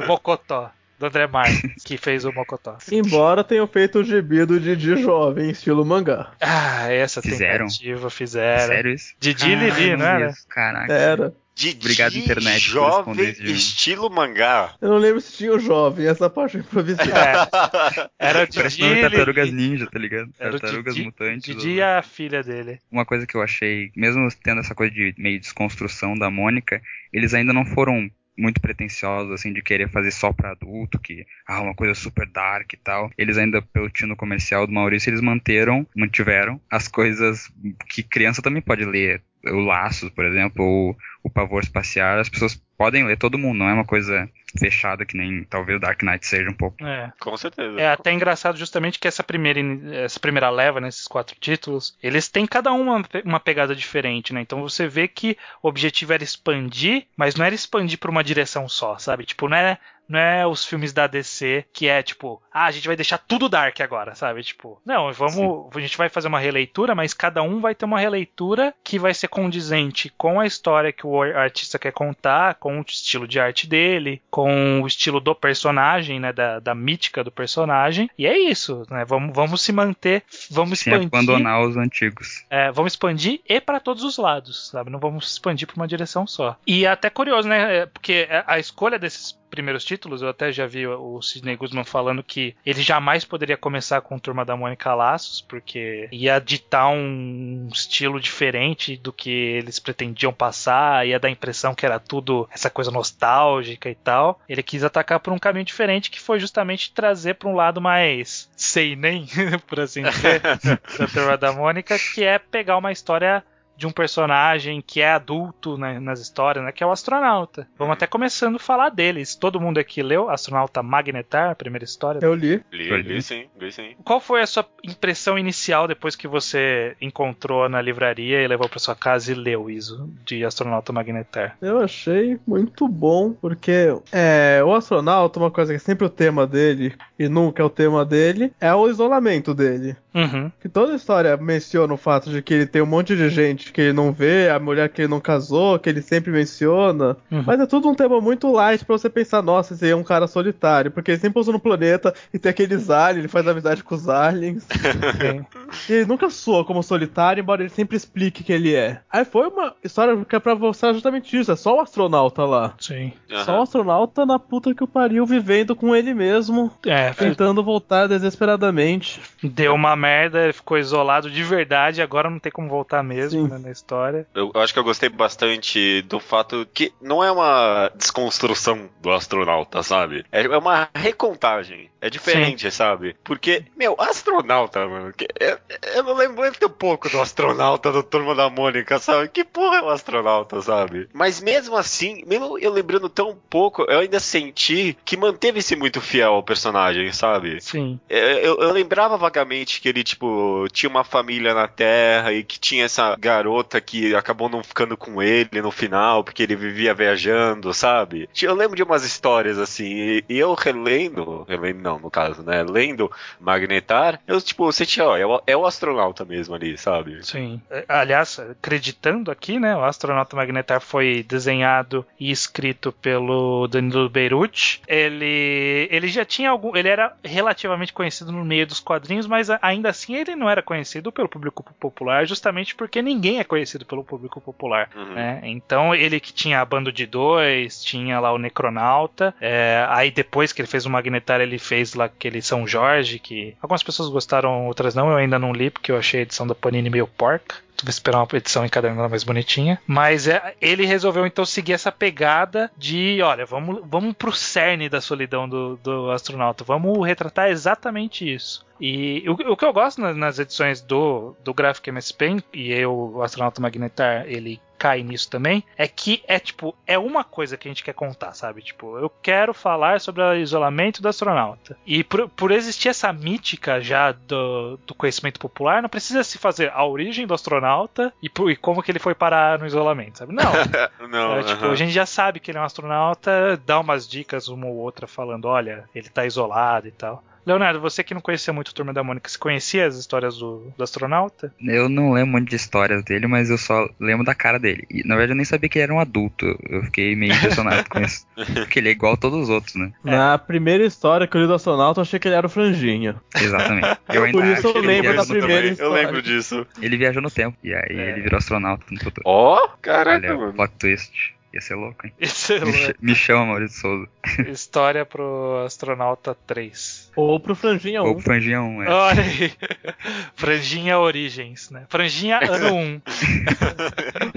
Mocotó, do André Marques, que fez o Mocotó. Embora tenham feito o gibi do Didi jovem, estilo mangá. Ah, essa Fizeram? tentativa fizeram. Sério isso? Didi e Lili, não era? isso, Caraca. Era. Didi Obrigado, internet, por jovem estilo mangá. Eu não lembro se tinha o jovem, essa parte eu improvisei. É, era o Parece Didi nome e Tartarugas. Ninja, tá ligado? Era o Tartarugas Didi, Mutantes. Didi e a filha dele. Uma coisa que eu achei, mesmo tendo essa coisa de meio desconstrução da Mônica, eles ainda não foram muito pretensiosos, assim, de querer fazer só pra adulto, que, ah, uma coisa super dark e tal. Eles ainda, pelo tino comercial do Maurício, eles manteram, mantiveram as coisas que criança também pode ler. O Laços, por exemplo, ou o Pavor Espacial, as pessoas podem ler, todo mundo, não é uma coisa fechada que nem talvez o Dark Knight seja um pouco. É. Com certeza. É até engraçado justamente que essa primeira, essa primeira leva, nesses quatro títulos, eles têm cada um uma, uma pegada diferente, né? Então você vê que o objetivo era expandir, mas não era expandir por uma direção só, sabe? Tipo, não é, não é os filmes da DC que é tipo, ah, a gente vai deixar tudo dark agora, sabe? Tipo, não, vamos, a gente vai fazer uma releitura, mas cada um vai ter uma releitura que vai ser condizente com a história que o artista quer contar, com o estilo de arte dele, com o estilo do personagem, né, da, da mítica do personagem. E é isso, né? Vamos, vamos se manter, vamos Sem expandir, abandonar os antigos. é, vamos expandir e para todos os lados, sabe? Não vamos expandir para uma direção só. E é até curioso, né? é, Porque a escolha desses primeiros títulos, eu até já vi o Sidney Guzman falando que ele jamais poderia começar com Turma da Mônica Laços, porque ia ditar um estilo diferente do que eles pretendiam passar, ia dar a impressão que era tudo essa coisa nostálgica e tal. Ele quis atacar por um caminho diferente, que foi justamente trazer para um lado mais seinen, por assim dizer, da Turma da Mônica, que é pegar uma história de um personagem que é adulto né, nas histórias, né, que é o astronauta. Vamos até começando a falar deles. Todo mundo aqui leu Astronauta Magnetar, a primeira história. Eu li. Li, li li. sim, li sim. Qual foi a sua impressão inicial depois que você encontrou na livraria e levou para sua casa e leu isso de Astronauta Magnetar? Eu achei muito bom, porque é, o astronauta, uma coisa que é sempre o tema dele, e nunca é o tema dele, é o isolamento dele. Uhum. Que toda a história menciona o fato de que ele tem um monte de gente que ele não vê, a mulher que ele não casou, que ele sempre menciona. Uhum. Mas é tudo um tema muito light pra você pensar, nossa, esse aí é um cara solitário. Porque ele sempre pousa no planeta e tem aqueles aliens, ele faz amizade com os aliens. Sim. E ele nunca soa como solitário, embora ele sempre explique que ele é. Aí foi uma história que é pra mostrar justamente isso, é só o astronauta lá. Sim. Só o Aham. astronauta na puta que o pariu, vivendo com ele mesmo, É, tentando voltar desesperadamente. deu uma merda, ele ficou isolado de verdade, agora não tem como voltar mesmo, Sim. né? Né, na história. Eu, eu acho que eu gostei bastante do fato que não é uma desconstrução do astronauta, sabe? É, é uma recontagem. É diferente, sabe? Porque, meu, astronauta, mano. Que, eu, eu não lembro muito pouco do astronauta do Turma da Mônica, sabe? Que porra é um astronauta, sabe? Mas mesmo assim, mesmo eu lembrando tão pouco, eu ainda senti que manteve-se muito fiel ao personagem, sabe? Sim. É, Eu, eu lembrava vagamente que ele, tipo, tinha uma família na Terra e que tinha essa garota que acabou não ficando com ele no final, porque ele vivia viajando, sabe? Eu lembro de umas histórias assim, e, e eu relendo, relendo não, no caso, né? Lendo Magnetar, eu, tipo, senti, ó, é o, é o astronauta mesmo ali, sabe? Sim. É, Aliás, acreditando aqui, né? O astronauta Magnetar foi desenhado e escrito pelo Danilo Beirut. Ele, ele já tinha algum. Ele era relativamente conhecido no meio dos quadrinhos, mas ainda assim ele não era conhecido pelo público popular, justamente porque ninguém é conhecido pelo público popular. Uhum. né? Então ele que tinha a bando de dois, tinha lá o Necronauta. é, aí depois que ele fez o Magnetar, ele fez lá aquele São Jorge, que algumas pessoas gostaram, outras não. Eu ainda não li, porque eu achei a edição da Panini meio porca. Esperar uma edição encadernada mais bonitinha. Mas é, ele resolveu então seguir essa pegada de: olha, vamos, vamos pro cerne da solidão do, do astronauta. Vamos retratar exatamente isso. E o, o que eu gosto nas, nas edições do, do Graphic MS Paint, e eu, o astronauta Magnetar, ele cai nisso também, é que é tipo, é uma coisa que a gente quer contar, sabe? Tipo, eu quero falar sobre o isolamento do astronauta. E por, por existir essa mítica já do, do conhecimento popular, não precisa se fazer a origem do astronauta e, por- e como que ele foi parar no isolamento, sabe? Não. Não, É, tipo, aham. a gente já sabe que ele é um astronauta, dá umas dicas uma ou outra falando, olha, ele tá isolado e tal. Leonardo, você que não conhecia muito o Turma da Mônica, você conhecia as histórias do, do astronauta? Eu não lembro muito de histórias dele, mas eu só lembro da cara dele. E na verdade eu nem sabia que ele era um adulto. Eu fiquei meio impressionado com isso. Porque ele é igual a todos os outros, né? Na primeira história que eu li do astronauta, eu achei que ele era o franjinha. Exatamente. Eu ainda Por isso eu lembro da primeira tempo. Eu história. lembro disso. Ele viajou no tempo. E aí É. ele virou astronauta no futuro. Ó, caraca, Olha, mano. plot twist. Ia ser louco, hein? É Me, ch- me chama, Maurício Souza. História pro Astronauta 3. Ou pro franjinha Ou 1. Franjinha 1, é. Olha aí. Franjinha Origens, né? Franjinha ano 1.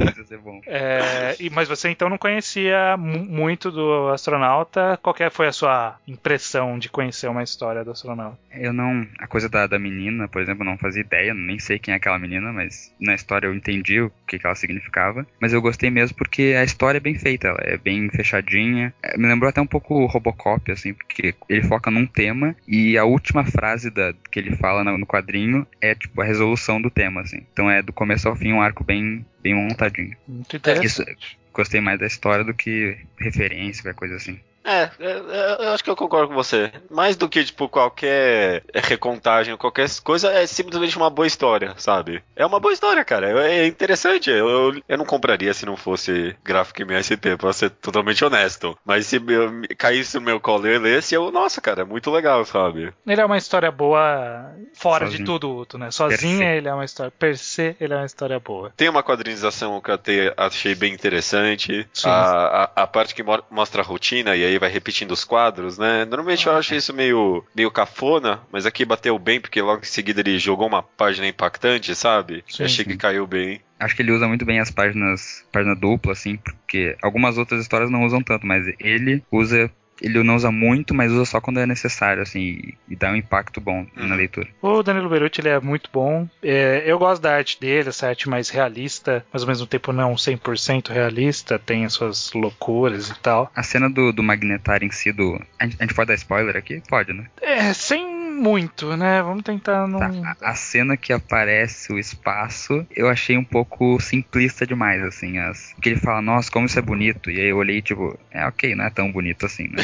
Isso ia ser bom. É, e- mas você então não conhecia mu- muito do astronauta. Qual que foi a sua impressão de conhecer uma história do astronauta? Eu não. A coisa da, da menina, por exemplo, eu não fazia ideia, nem sei quem é aquela menina, mas na história eu entendi o que, que ela significava. Mas eu gostei mesmo porque a história é bem feita, ela é bem fechadinha. É, Me lembrou até um pouco o Robocop, assim, porque ele foca num tema e a última frase da, que ele fala no, no quadrinho é tipo a resolução do tema, assim. Então é do começo ao fim um arco bem, bem montadinho. Muito interessante. Isso- Gostei mais da história do que referência, qualquer coisa assim. É, é, é, eu acho que eu concordo com você. Mais do que, tipo, qualquer recontagem, qualquer coisa, é simplesmente uma boa história, sabe? É uma boa história, cara. É é interessante. Eu, eu, eu não compraria se não fosse gráfico MSP, pra ser totalmente honesto. Mas se eu, caísse no meu colo e eu lesse, eu, nossa, cara, é muito legal, sabe? Ele é uma história boa fora de Sozinho. tudo, Uto, né? Sozinha ele é uma história. Per se, ele é uma história boa. Tem uma quadrinização que eu achei bem interessante. A, a, a parte que mo- mostra a rotina e aí vai repetindo os quadros, né? Normalmente eu acho isso meio, meio cafona, mas aqui bateu bem porque logo em seguida ele jogou uma página impactante, sabe? Sim. achei que caiu bem. Acho que ele usa muito bem as páginas, página dupla, assim, porque algumas outras histórias não usam tanto, mas ele usa. Ele não usa muito, mas usa só quando é necessário, assim, e, e dá um impacto bom na Uhum. leitura. O Danilo Beruti ele é muito bom. É, eu gosto da arte dele, essa arte mais realista, mas ao mesmo tempo não 100% realista, tem as suas loucuras e tal. A cena do, do Magnetar em si, do. A gente, a gente pode dar spoiler aqui? Pode, né? É, sem muito, né? Vamos tentar não. Tá, a, a cena que aparece o espaço, eu achei um pouco simplista demais, assim. As, que ele fala, nossa, como isso é bonito. E aí eu olhei, tipo, é ok, não é tão bonito assim, né?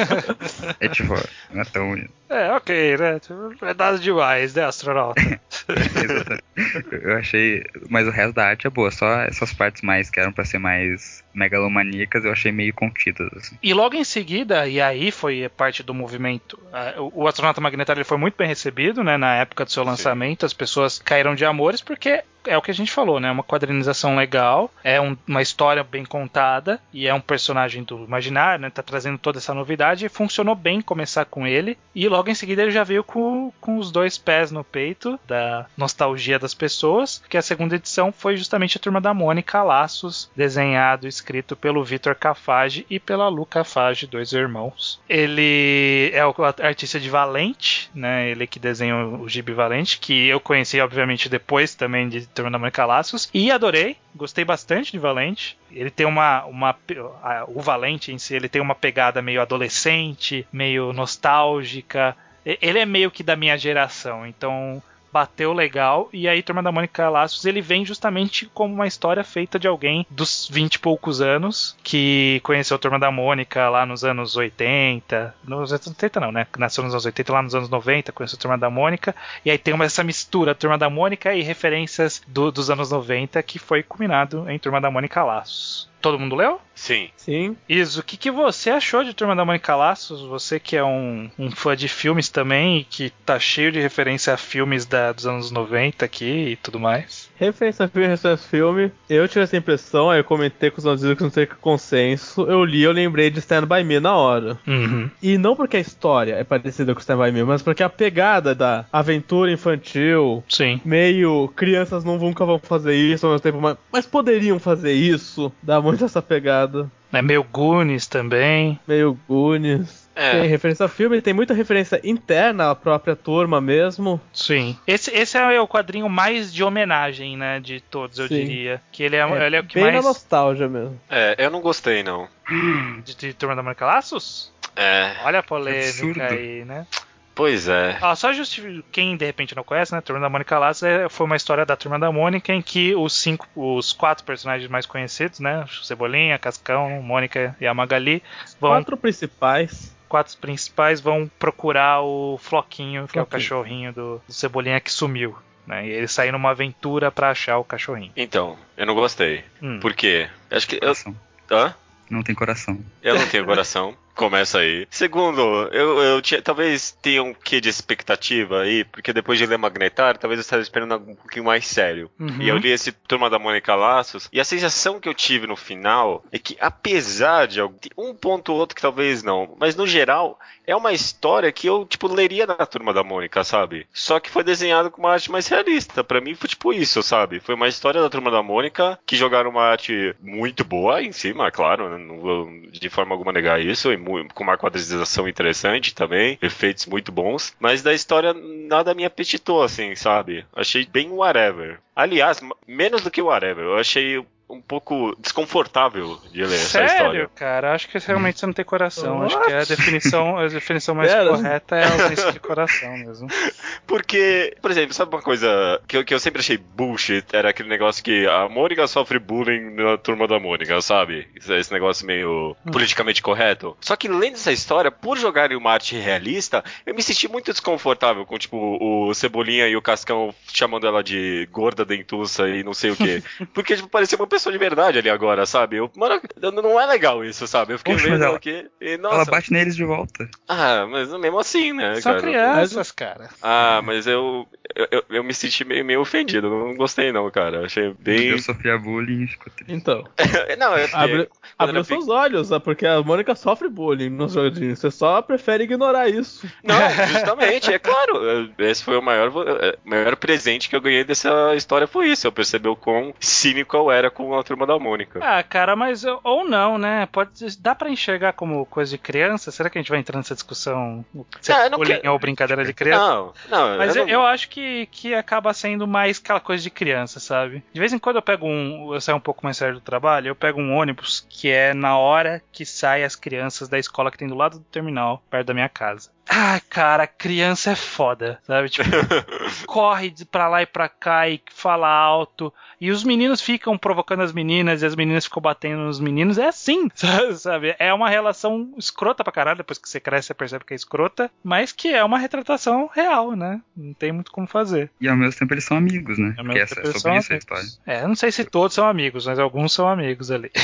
é tipo, não é tão bonito. É, ok, né? Tipo, É nada demais, né, astronauta? Eu achei. Mas o resto da arte é boa, só essas partes mais que eram pra ser mais megalomaníacas eu achei meio contidas, assim. E logo em seguida, e aí foi parte do movimento, ah, o astronauta magnetário ele foi muito bem recebido, né, na época do seu lançamento, as pessoas caíram de amores porque é o que a gente falou, né? Uma quadrinização legal, é um- uma história bem contada e é um personagem do imaginário, né? Tá trazendo toda essa novidade funcionou bem começar com ele. E logo em seguida ele já veio com, com os dois pés no peito da nostalgia das pessoas, que a segunda edição foi justamente a Turma da Mônica Laços, desenhado e escrito pelo Vitor Cafage e pela Lu Cafage, dois irmãos. Ele é o artista de Valente, né? Ele que desenha o Gibi Valente, que eu conheci, obviamente, depois também de Turma da Mônica Laços, e adorei, gostei bastante de Valente. Ele tem uma. uma a- o Valente em si, ele tem uma pegada meio adolescente, meio nostálgica. Ele é meio que da minha geração, então bateu legal. E aí, Turma da Mônica Laços, ele vem justamente como uma história feita de alguém dos 20 e poucos anos que conheceu a Turma da Mônica lá nos anos 80. Nos anos 80 não, né? Nasceu nos anos 80, lá nos anos 90, conheceu a Turma da Mônica. E aí tem uma, essa mistura Turma da Mônica e referências do- dos anos 90 que foi culminado em Turma da Mônica Laços. Todo mundo leu? Sim. Sim. Isso, o que, que você achou de Turma da Mônica Laços? Você que é um, um fã de filmes também e que tá cheio de referência a filmes da- dos anos 90 aqui e tudo mais. Referência a filme, referência a filme. Eu tive essa impressão, aí eu comentei com os meus amigos que não sei que consenso. Eu li, eu lembrei de Stand By Me na hora. Uhum. E não porque a história é parecida com Stand By Me, mas porque a pegada da aventura infantil, Sim. meio crianças não nunca vão fazer isso ao mesmo tempo, mas, mas poderiam fazer isso, dá muito essa pegada. É meio Goonies também. Meio Goonies. É. Tem referência a filme, tem muita referência interna à própria turma mesmo. Sim. Esse, esse é o quadrinho mais de homenagem, né? De todos, eu Sim. diria. Que ele é, ele é o que bem mais. na nostalgia mesmo. É, eu não gostei, não. De, de Turma da Mônica Laços? É, Olha a Absurdo. polêmica aí, né? Pois é. Ó, só justificar quem de repente não conhece, né? Turma da Mônica Laços é- foi uma história da Turma da Mônica em que os cinco, os quatro personagens mais conhecidos, né? Cebolinha, Cascão, Mônica e a Magali vão Quatro principais. quatro principais vão procurar o Floquinho, que é o Floquinho. cachorrinho do, do Cebolinha que sumiu. Né? E eles saem numa aventura pra achar o cachorrinho. Então, eu não gostei. Hum. Por quê? Acho que. Eu, hã? Não tem coração. Eu não tenho coração. Começa aí. Segundo, eu, eu tinha, talvez tenha um quê de expectativa aí, porque depois de ler Magnetar, talvez eu estaria esperando algo um pouquinho mais sério. Uhum. E eu li esse Turma da Mônica Laços, e a sensação que eu tive no final é que, apesar de um ponto ou outro que talvez não, mas no geral, é uma história que eu, tipo, leria na Turma da Mônica, sabe? Só que foi desenhado com uma arte mais realista. Pra mim foi tipo isso, sabe? Foi uma história da Turma da Mônica que jogaram uma arte muito boa em cima, claro, né? não vou de forma alguma negar isso, com uma quadrização interessante também, efeitos muito bons, mas da história nada me apetitou, assim, sabe? Achei bem whatever. Aliás, menos do que whatever, eu achei um pouco desconfortável de ler essa Sério, história. cara? Acho que realmente você não tem coração. What? Acho que a definição, a definição mais Pera. correta é a ausência de coração mesmo. Porque, por exemplo, sabe uma coisa que eu, que eu sempre achei bullshit? Era aquele negócio que a Mônica sofre bullying na turma da Mônica, sabe? Esse, esse negócio meio politicamente correto. Só que lendo essa história, por jogarem uma arte realista, eu me senti muito desconfortável com, tipo, o Cebolinha e o Cascão chamando ela de gorda dentuça e não sei o quê. Porque, tipo, parecia uma pessoa de verdade ali agora, sabe? Eu, mano, não é legal isso, sabe? Eu fiquei Poxa, vendo ela- aqui e, Ela nossa... bate neles de volta. Ah, mas mesmo assim, né, São cara? crianças, cara. Ah, mas eu, eu, eu- eu me senti meio, meio ofendido. Não gostei, não, cara. Achei bem. Eu sofria bullying ficou triste. Então, não, é abre, abriu seus olhos, né? porque a Mônica sofre bullying nos joguinhos. Você só prefere ignorar isso. Não, justamente, é claro. Esse foi o maior, eh, maior presente que eu ganhei dessa história, foi isso. Eu percebi o quão cínico eu era com a turma da Mônica. Ah, cara, mas ou não, né? Pode dá pra enxergar como coisa de criança? Será que a gente vai entrar nessa discussão? Se Ah, é bullying quero- ou brincadeira de criança? Não, não, Mas eu, não- eu acho que, que acaba sendo mais aquela coisa de criança, sabe? De vez em quando eu pego um. Eu saio um pouco mais sério do trabalho, eu pego um ônibus que é na hora que saem as crianças da escola que tem do lado do terminal, perto da minha casa. Ah, cara, criança é foda, sabe? Tipo, corre de pra lá e pra cá e fala alto. E os meninos ficam provocando as meninas e as meninas ficam batendo nos meninos. É assim, sabe? É uma relação escrota pra caralho. Depois que você cresce, você percebe que é escrota. Mas que é uma retratação real, né? Não tem muito como fazer. E ao mesmo tempo eles são amigos, né? Ao Porque mesmo essa, é sobre são isso a história. É, eu não sei se todos são amigos, mas alguns são amigos ali.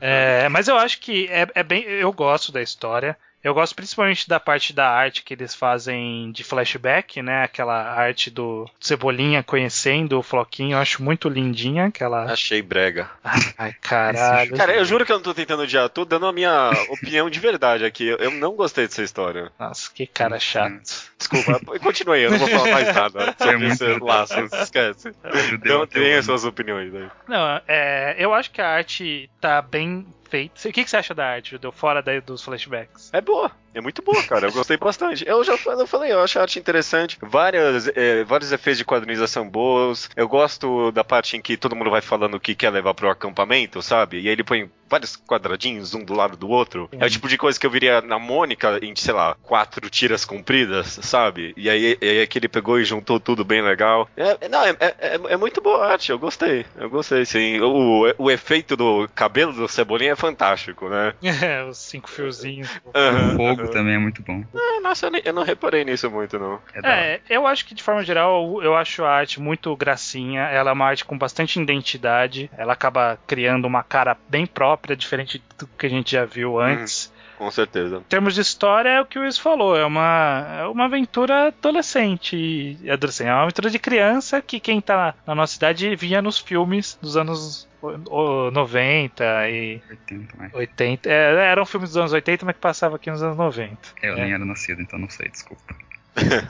É, mas eu acho que é, é bem. Eu gosto da história. Eu gosto principalmente da parte da arte que eles fazem de flashback, né? Aquela arte do Cebolinha conhecendo o Floquinho, eu acho muito lindinha aquela. Achei brega. Ai, caralho. Cara, eu juro que eu não tô tentando odiar, tô dando a minha opinião de verdade aqui. Eu- Eu não gostei dessa história. Nossa, que cara chato. Desculpa, continue aí, eu não vou falar mais nada sobre muito esse laço, esquece. Judeu Então as suas opiniões aí. Não, é, eu acho que a arte tá bem O que, que você acha da arte, Judeu? Fora dos flashbacks? É boa, é muito boa, cara. Eu gostei bastante. Eu já falei, eu, falei, eu acho a arte interessante. Várias, é, vários efeitos de quadrinização boas. Eu gosto da parte em que todo mundo vai falando o que quer levar pro acampamento, sabe? E aí ele põe vários quadradinhos, um do lado do outro. É o tipo de coisa que eu viria na Mônica em, sei lá, quatro tiras compridas, sabe? E aí, e aí que ele pegou e juntou tudo bem legal. É, não, é, é, é muito boa a arte, eu gostei. Eu gostei, sim. O, o efeito do cabelo do Cebolinha é fantástico, né? É, os cinco fiozinhos. Fogo também é muito bom. Ah, Nossa, eu, nem- eu não reparei nisso muito, não. É. É, eu acho que de forma geral, eu acho a arte muito gracinha. Ela é uma arte com bastante identidade. Ela acaba criando uma cara bem própria, diferente do que a gente já viu antes. Com certeza. Em termos de história, é o que o Luiz falou. É uma, é uma aventura adolescente. Adolescente. É uma aventura de criança que quem tá na nossa idade via nos filmes dos anos o- o 90 e 80 mais. 80. É, eram filmes dos anos 80, mas que passava aqui nos anos 90. É, eu É. nem era nascido, então não sei, desculpa.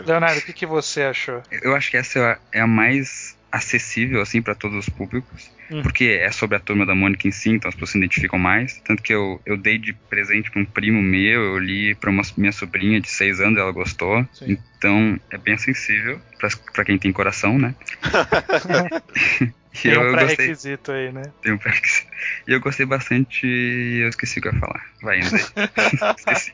Leonardo, o que, que você achou? Eu acho que essa é a- é a mais acessível, assim, pra todos os públicos. Hum. Porque é sobre a turma da Mônica em si, então as pessoas se identificam mais. Tanto que eu, eu dei de presente pra um primo meu, eu li pra uma, minha sobrinha de 6 anos, ela gostou. Sim. Então é bem acessível pra quem tem coração, né? Tem eu, um pré-requisito aí, né? Tem um pré-requisito. E eu gostei bastante eu esqueci o que eu ia falar. Vai indo aí. esqueci.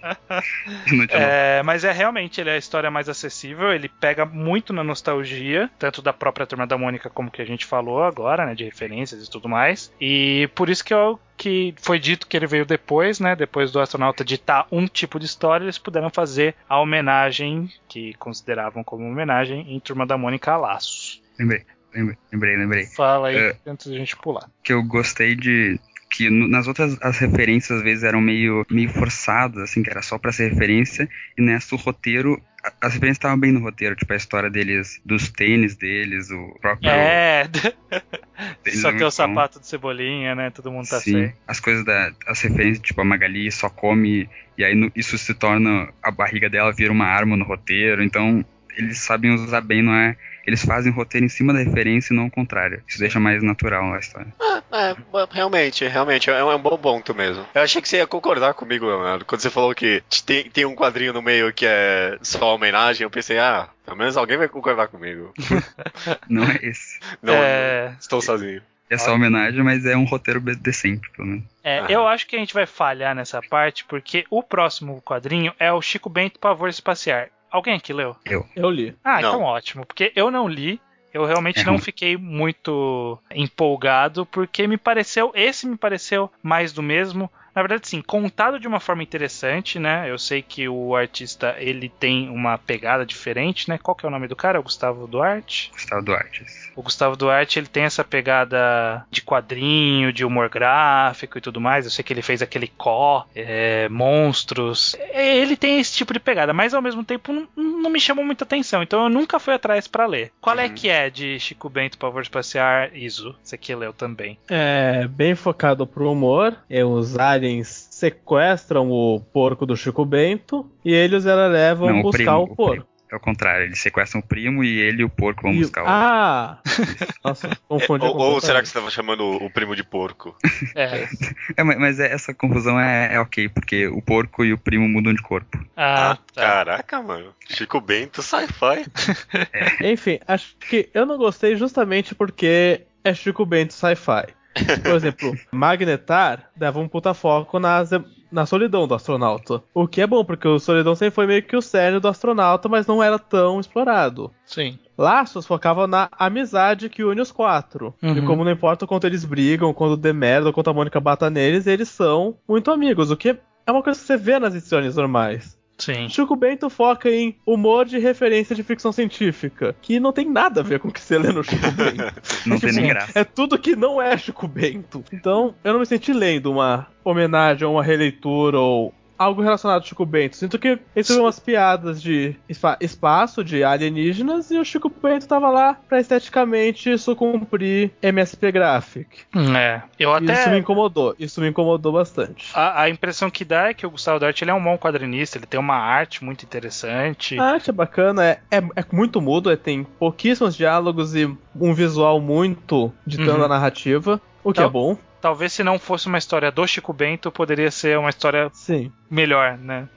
É, mas é realmente ele é a história mais acessível, ele pega muito na nostalgia, tanto da própria turma da Mônica como que a gente falou agora, né, de referências e tudo mais. E por isso que eu que foi dito que ele veio depois, né, depois do astronauta ditar um tipo de história, eles puderam fazer a homenagem que consideravam como homenagem em Turma da Mônica a Laços. Lembrei, lembrei, lembrei. Fala aí É. antes da gente pular. que eu gostei de que nas outras as referências às vezes eram meio meio forçadas assim que era só pra ser referência e nessa o roteiro a- as referências estavam bem no roteiro tipo a história deles dos tênis deles o próprio É, só é ter o muito bom. sapato de cebolinha, né? Todo mundo tá Sim, sem. as coisas da as referências tipo a Magali só come e aí no- isso se torna a barriga dela vira uma arma no roteiro então eles sabem usar bem não é eles fazem o roteiro em cima da referência e não o contrário isso deixa mais natural a história É, realmente, realmente, é um, é um bom ponto mesmo. Eu achei que você ia concordar comigo, Leonardo. Quando você falou que tem, tem um quadrinho no meio que é só homenagem, eu pensei, ah, pelo menos alguém vai concordar comigo. não é esse Não, É. estou sozinho. é só homenagem mas é um roteiro decente pelo menos É, Aham. eu acho que a gente vai falhar nessa parte, porque o próximo quadrinho é o Chico Bento Pavor Espaciar. Alguém aqui leu? Eu li. Ah, Não. então ótimo, porque eu não li. Eu realmente É não fiquei muito empolgado, porque me pareceu, esse me pareceu mais do mesmo. Na verdade, sim, contado de uma forma interessante, né? Eu sei que o artista ele tem uma pegada diferente, né? Qual que é o nome do cara? É o Gustavo Duarte? Gustavo Duarte O Gustavo Duarte ele tem essa pegada de quadrinho, de humor gráfico e tudo mais. Eu sei que ele fez aquele Có, é, Monstros. É, Ele tem esse tipo de pegada, mas ao mesmo tempo não, não me chamou muita atenção. Então eu nunca fui atrás pra ler. Qual é Uhum. que é de Chico Bento, Pavor Espaciar, Iso? Você que leu também. É bem focado pro humor. E os aliens sequestram o porco do Chico Bento e eles ela levam Não, o buscar primo, o o porco. primo. É o contrário, eles sequestram o primo e ele e o porco vão E- buscar o. Ah! Nossa, confundi. ou, ou será que você estava chamando o, o primo de porco? É. É, mas é- essa confusão é, é ok, porque o porco e o primo mudam de corpo. Ah, tá. Caraca, mano. Chico Bento, sci-fi. Enfim, acho que eu não gostei justamente porque é Chico Bento sci-fi. Por exemplo, Magnetar dava um puta foco na, na solidão do astronauta. O que é bom, porque o solidão sempre foi meio que o cerne do astronauta, mas não era tão explorado. Sim. Laços focava na amizade que une os quatro. E Uhum. como não importa o quanto eles brigam, quando der merda ou quando a Mônica bata neles, eles são muito amigos. O que é uma coisa que você vê nas edições normais. Sim. Chico Bento foca em humor de referência de ficção científica, que não tem nada a ver com o que você lê no Chico Bento. Não É tem tipo, nem graça. É tudo que não é Chico Bento. Então, eu não me senti lendo uma homenagem ou uma releitura ou algo relacionado ao Chico Bento. Sinto que eles fizeram umas piadas de espa- espaço, de alienígenas, e o Chico Bento tava lá pra esteticamente sucumprir MSP Graphic. É, eu até. Isso me incomodou, isso me incomodou bastante. A, a impressão que dá é que o Gustavo Dart ele é um bom quadrinista, ele tem uma arte muito interessante. A arte é bacana, é, é, é muito mudo, é, tem pouquíssimos diálogos e um visual muito ditando Uhum. a narrativa, o que é bom. Talvez se não fosse uma história do Chico Bento, poderia ser uma história Sim. Melhor, né?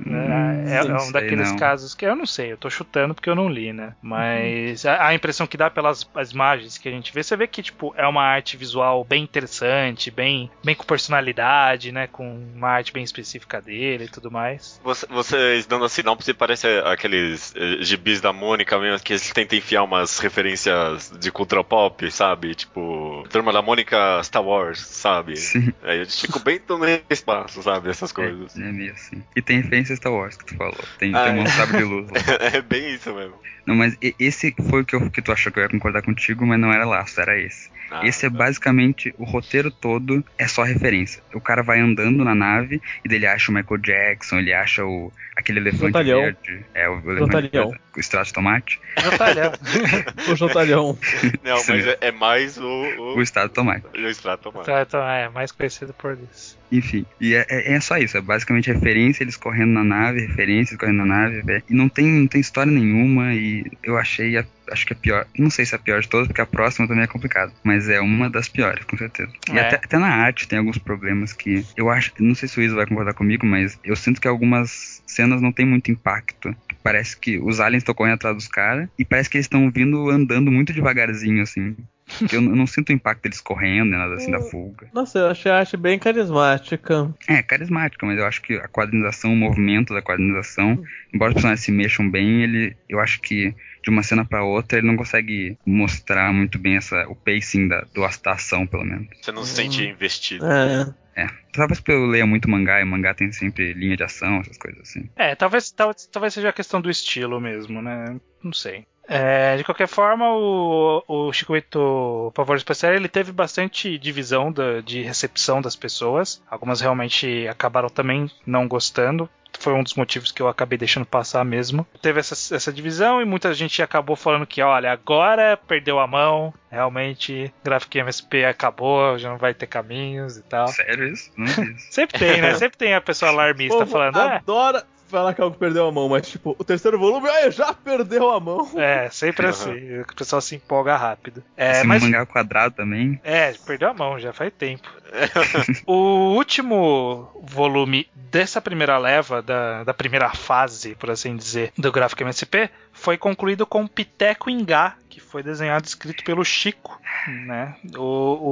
é, é não um daqueles não. casos que eu não sei, eu tô chutando porque eu não li, né? Mas a, a impressão que dá pelas as imagens que a gente vê, você vê que tipo é uma arte visual bem interessante, bem, bem com personalidade, né? Com uma arte bem específica dele e tudo mais. Você- Vocês dando a sinopse parece aqueles eh, gibis da Mônica mesmo, que eles tentam enfiar umas referências de cultura pop, sabe? Tipo, Turma da Mônica Star Wars, sabe? Sim. Aí eu fico bem no espaço, sabe? Essas coisas. É, é meio assim. E tem referência a Star Wars que tu falou. Tem, Ah, tem um é. sabre de luz lá. é bem isso mesmo. Não, mas e- esse foi o que, eu, que tu achou que eu ia concordar contigo, mas não era laço, era esse. Ah, esse é basicamente o roteiro todo é só referência. O cara vai andando na nave e dele acha o Michael Jackson, ele acha o aquele elefante Jotalhão. verde, é o elefante verde, o extrato de tomate, Jotalhão. O Jotalhão. Não, Isso mas é, é mais o, o, o extrato de tomate. o extrato humano. Então, então, é mais conhecido por isso. Enfim, e é, é- é só isso, é basicamente referência, eles correndo na nave, referências correndo na nave, é, e não tem, não tem história nenhuma, e eu achei, a- acho que a pior, não sei se é a pior de todas, porque a próxima também é complicada, mas é uma das piores, com certeza. E É. até, até na arte tem alguns problemas que eu acho, não sei se o Iso vai concordar comigo, mas eu sinto que algumas cenas não tem muito impacto. Parece que os aliens estão correndo atrás dos caras, e parece que eles estão vindo andando muito devagarzinho, assim. Eu, não sinto o impacto deles correndo, nem nada assim da fuga. Nossa, eu achei a arte bem carismática. É, carismática, mas eu acho que a quadrinização, o movimento da quadrinização, embora os personagens se mexam bem, ele, eu acho que de uma cena pra outra ele não consegue mostrar muito bem essa, o pacing da, do, da ação, pelo menos. Você não se sente investido. É. É, talvez porque eu leia muito mangá e o mangá tem sempre linha de ação, essas coisas assim. É, talvez, talvez, talvez seja a questão do estilo mesmo, né? Não sei. É, de qualquer forma, o, o Chico Bento Pavor Especial ele teve bastante divisão da- de recepção das pessoas. Algumas realmente acabaram também não gostando. Foi um dos motivos que eu acabei deixando passar mesmo. Teve essa, essa divisão e muita gente acabou falando que, olha, agora perdeu a mão. Realmente, Graphic MSP acabou, já não vai ter caminhos e tal. Sério isso? Isso. Sempre tem, né? Sempre tem a pessoa alarmista povo falando, ah, adora falar que algo perdeu a mão, mas tipo, o terceiro volume, ai, já perdeu a mão. É, sempre assim. O pessoal se empolga rápido. É, Esse mas. mangá quadrado também. É, perdeu a mão, já faz tempo. o último volume dessa primeira leva, da, da primeira fase, por assim dizer, do gráfico MSP, foi concluído com Piteco Ingá, que foi desenhado e escrito pelo Chico. Né? O,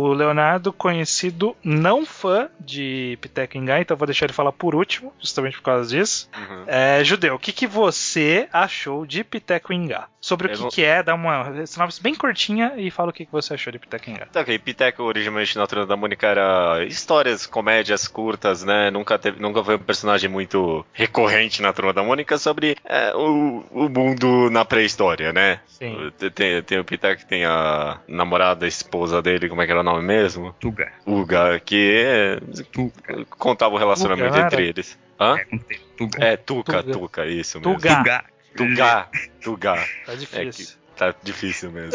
o Leonardo, conhecido não fã de Piteco Ingá, então vou deixar ele falar por último, justamente por causa disso. Uhum. É, Judeu, o que, que você achou de Piteco Ingá? Sobre o Eu que, não- que é, dá uma sinopse bem curtinha e fala o que, que você achou de Piteco Ingá. Tá ok, Piteco originalmente na Turma da Mônica era histórias, comédias curtas, né? Nunca, teve, nunca foi um personagem muito recorrente na Turma da Mônica sobre é, o, o mundo na pré-história, né? Sim. Tem, tem o Piteco que tem a namorada, a esposa dele, como é que era o nome mesmo? Tuga. Uga, que é, Tuga. contava o relacionamento Uga, não entre eles. Hã? É. Tuga. É, Tuca, Tuga. Tuca, isso mesmo. Tuga. Tuga. Tuga, Tuga. Tá difícil. Tá difícil mesmo.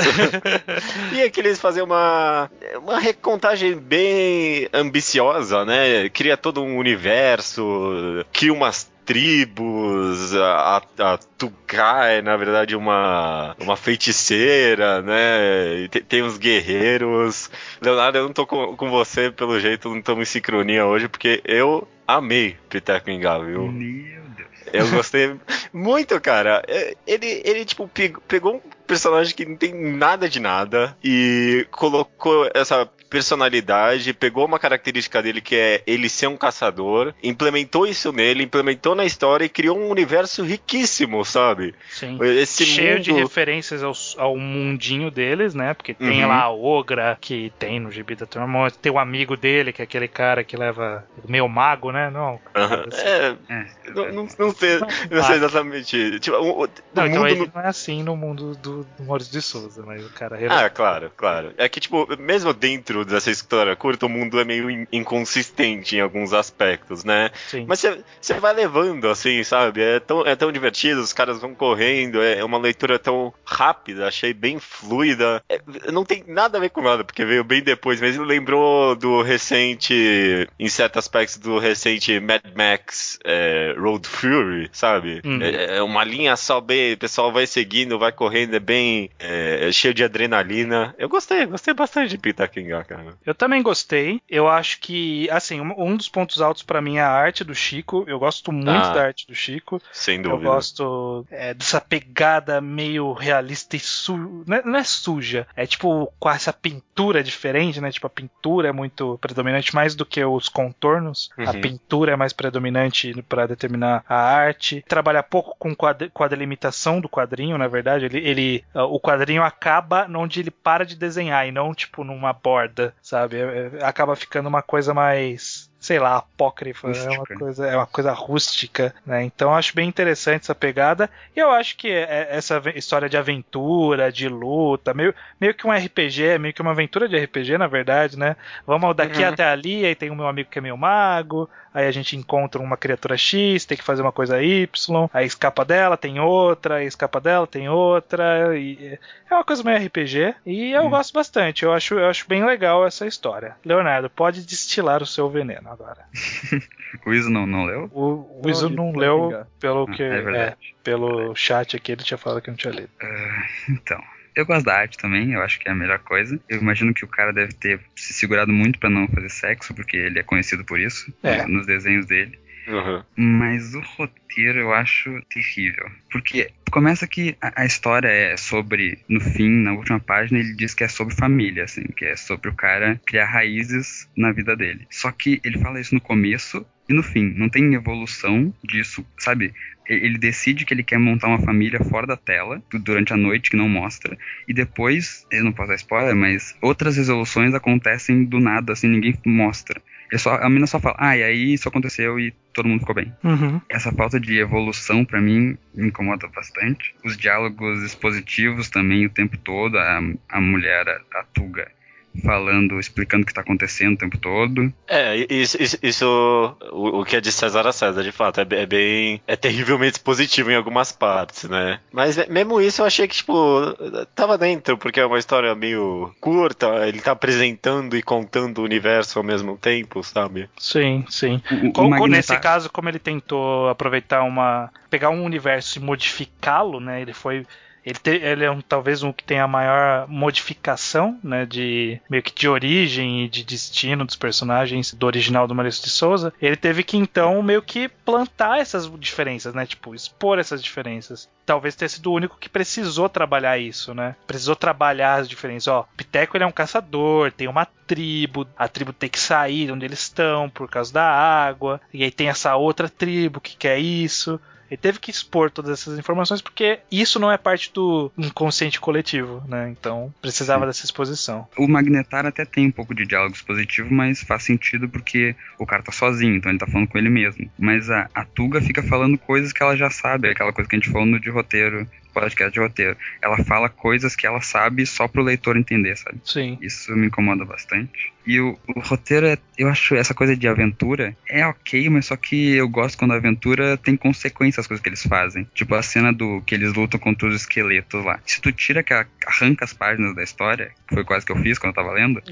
e que eles fazem uma, uma recontagem bem ambiciosa, né? Cria todo um universo, cria umas tribos, a, a Tuká é na verdade uma, uma feiticeira, né? E te- tem, uns guerreiros. Leonardo, eu não tô com, com você pelo jeito, não estamos em sincronia hoje, porque eu amei Piteco Ingá, viu? Meu Deus. Eu gostei muito, cara. É, Ele, ele tipo, pegou, pegou um personagem que não tem nada de nada e colocou essa personalidade, pegou uma característica dele que é ele ser um caçador, implementou isso nele, implementou na história e criou um universo riquíssimo, sabe? Sim. Esse Cheio mundo... de referências ao, ao mundinho deles, né? Porque tem Uhum. lá a Ogra, que tem no gibi da Turma, tem o amigo dele, que é aquele cara que leva meio mago, né? Não. Aham. É, É. não, não, não sei, não sei exatamente. Tipo, o, o- Não, então ele não é assim no mundo do, do Maurício de Souza, mas o cara Ah, claro, claro. É que, tipo, mesmo dentro dessa história curta, o mundo é meio in- inconsistente em alguns aspectos, né? Sim. Mas você- vai levando, assim, sabe? É tão, é tão divertido, os caras vão correndo, é uma leitura tão rápida, achei bem fluida. É, não tem nada a ver com nada, porque veio bem depois, mas ele lembrou do recente, em certos aspectos, do recente Mad Max é, Road Fury, sabe? Uhum. É, é uma linha só bem, o pessoal vai seguindo, vai correndo, é bem é, é cheio de adrenalina. Eu gostei, gostei bastante de Pitaquingá, Eu também gostei. Eu acho que, assim, um, dos pontos altos pra mim é a arte do Chico. Eu gosto muito Ah. da arte do Chico. Sem Eu dúvida. gosto é, dessa pegada meio realista e suja. Não, é- não é suja, é tipo com essa pintura diferente, né? Tipo, a pintura é muito predominante mais do que os contornos. A Uhum. pintura é mais predominante para determinar a arte. Trabalha pouco com, quad- com a delimitação do quadrinho, na verdade. Ele, ele, ah, o quadrinho acaba onde ele para de desenhar e não, tipo, numa borda, sabe? É- é- acaba ficando uma coisa mais sei lá, apócrifa, é uma coisa, é uma coisa rústica, né? Então eu acho bem interessante essa pegada. E eu acho que é- essa ave- história de aventura, de luta, meio, meio que um RPG, meio que uma aventura de RPG, na verdade, né? Vamos daqui Uhum. até ali, aí tem o meu amigo que é meio mago, aí a gente encontra uma criatura X, tem que fazer uma coisa Y, aí escapa dela, tem outra, aí escapa dela, tem outra, e é uma coisa meio RPG, e eu Hum. gosto bastante, eu acho, eu acho bem legal essa história. Leonardo, pode destilar o seu veneno agora. O Iso não, não leu? O, o Iso Não, não leu pelo Ah, que é verdade. é, pelo chat aqui, ele tinha falado que não tinha lido. Então, eu gosto da arte também, eu acho que é a melhor coisa. Eu imagino que o cara deve ter se segurado muito pra não fazer sexo, porque ele é conhecido por isso, É. nos desenhos dele. Uhum. Mas o roteiro eu acho terrível. Porque começa que a, a história é sobre, no fim, na última página, ele diz que é sobre família, assim, que é sobre o cara criar raízes na vida dele. Só que ele fala isso no começo e no fim. Não tem evolução disso, sabe? Ele decide que ele quer montar uma família fora da tela, du- durante a noite, que não mostra. E depois, eu não posso dar spoiler, mas outras resoluções acontecem do nada, assim, ninguém mostra. Ele só, a mina só fala, ah, e aí isso aconteceu e todo mundo ficou bem. Uhum. Essa falta de evolução, pra mim, me incomoda bastante. Os diálogos expositivos também o tempo todo, a, a mulher, a, a Tuga, falando, explicando o que tá acontecendo o tempo todo. É, isso, isso, isso- o, o que é de César a César, de fato, é, é bem. É terrivelmente positivo em algumas partes, né? Mas me- mesmo isso eu achei que, tipo, tava dentro, porque é uma história meio curta, ele tá apresentando e contando o universo ao mesmo tempo, sabe? Sim, sim. O, o Co- co- Magnetar- Nesse caso, como ele tentou aproveitar uma. pegar um universo e modificá-lo, né? Ele foi. Ele, te- ele é um, talvez um que tem a maior modificação, né? De meio que de origem e de destino dos personagens do original do Maurício de Souza. Ele teve que então meio que plantar essas diferenças, né? Tipo, expor essas diferenças. Talvez tenha sido o único que precisou trabalhar isso, né? Precisou trabalhar as diferenças. Ó, Piteco ele é um caçador, tem uma tribo, a tribo tem que sair de onde eles estão por causa da água, e aí tem essa outra tribo que quer isso. Ele teve que expor todas essas informações porque isso não é parte do inconsciente coletivo, né? Então precisava Sim. dessa exposição. O Magnetar até tem um pouco de diálogo expositivo, mas faz sentido porque o cara tá sozinho, então ele tá falando com ele mesmo. Mas a, a Tuga fica falando coisas que ela já sabe, aquela coisa que a gente falou no de roteiro, podcast de roteiro. Ela fala coisas que ela sabe só pro leitor entender, sabe? Sim. Isso me incomoda bastante. E o, o roteiro, é, eu acho essa coisa de aventura é ok, mas só que eu gosto quando a aventura tem consequência as coisas que eles fazem. Tipo a cena do que eles lutam contra os esqueletos lá. Se tu tira que arranca as páginas da história, que foi quase que eu fiz quando eu tava lendo, tu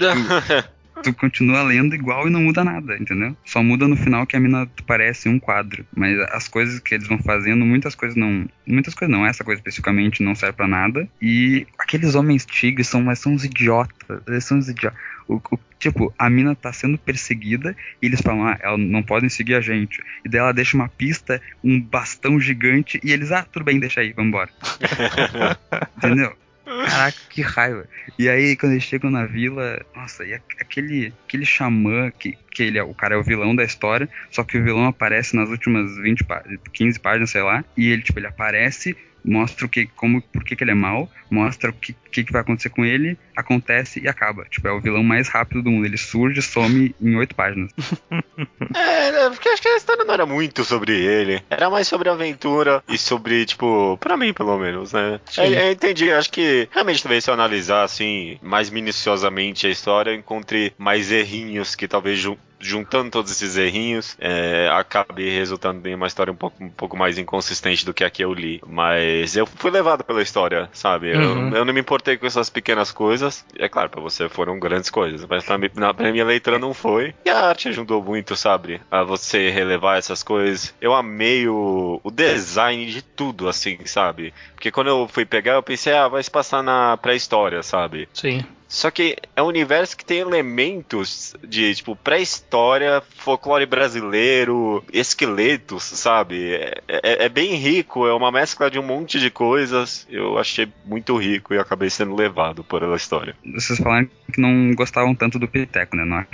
continua lendo igual e não muda nada, entendeu? Só muda no final que a mina parece um quadro. Mas as coisas que eles vão fazendo, muitas coisas não. Muitas coisas não, essa coisa especificamente não serve pra nada. E aqueles homens tigres são, mas são uns idiotas. Eles são uns idiotas. O, o- tipo, a mina tá sendo perseguida e eles falam, ah, elas não podem seguir a gente. E daí ela deixa uma pista, um bastão gigante, e eles, ah, tudo bem, deixa aí, vambora. Entendeu? Caraca, que raiva. E aí, quando eles chegam na vila, nossa, e aquele, aquele xamã, que, que ele é, o cara é o vilão da história, só que o vilão aparece nas últimas 20 páginas, 15 páginas, sei lá, e ele, tipo, ele aparece mostra o que, como, por que, que ele é mal, mostra o que, que, que vai acontecer com ele, acontece e acaba. Tipo, é o vilão mais rápido do mundo. Ele surge, some em oito páginas. É, né, porque acho que a história não era muito sobre ele. Era mais sobre aventura e sobre, tipo, pra mim pelo menos, né? É, eu entendi, acho que realmente talvez se eu analisar assim, mais minuciosamente a história, eu encontrei mais errinhos que talvez juntando todos esses errinhos, é, acabe resultando em uma história um pouco, um pouco mais inconsistente do que a que eu li. Mas eu fui levado pela história, sabe? Eu- Uhum. Eu, não me importei com essas pequenas coisas. É claro, pra você foram grandes coisas, mas pra, mim, na, pra minha leitura não foi. E a arte ajudou muito, sabe? A você relevar essas coisas. Eu amei o, o design de tudo, assim, sabe? Porque quando eu fui pegar, eu pensei, ah, vai se passar na pré-história, sabe? Sim. Só que é um universo que tem elementos de, tipo, pré-história, folclore brasileiro, esqueletos, sabe? É, é- é bem rico, é uma mescla de um monte de coisas. Eu achei muito rico e acabei sendo levado por ela história. Vocês falaram que não gostavam tanto do Piteco, né? Não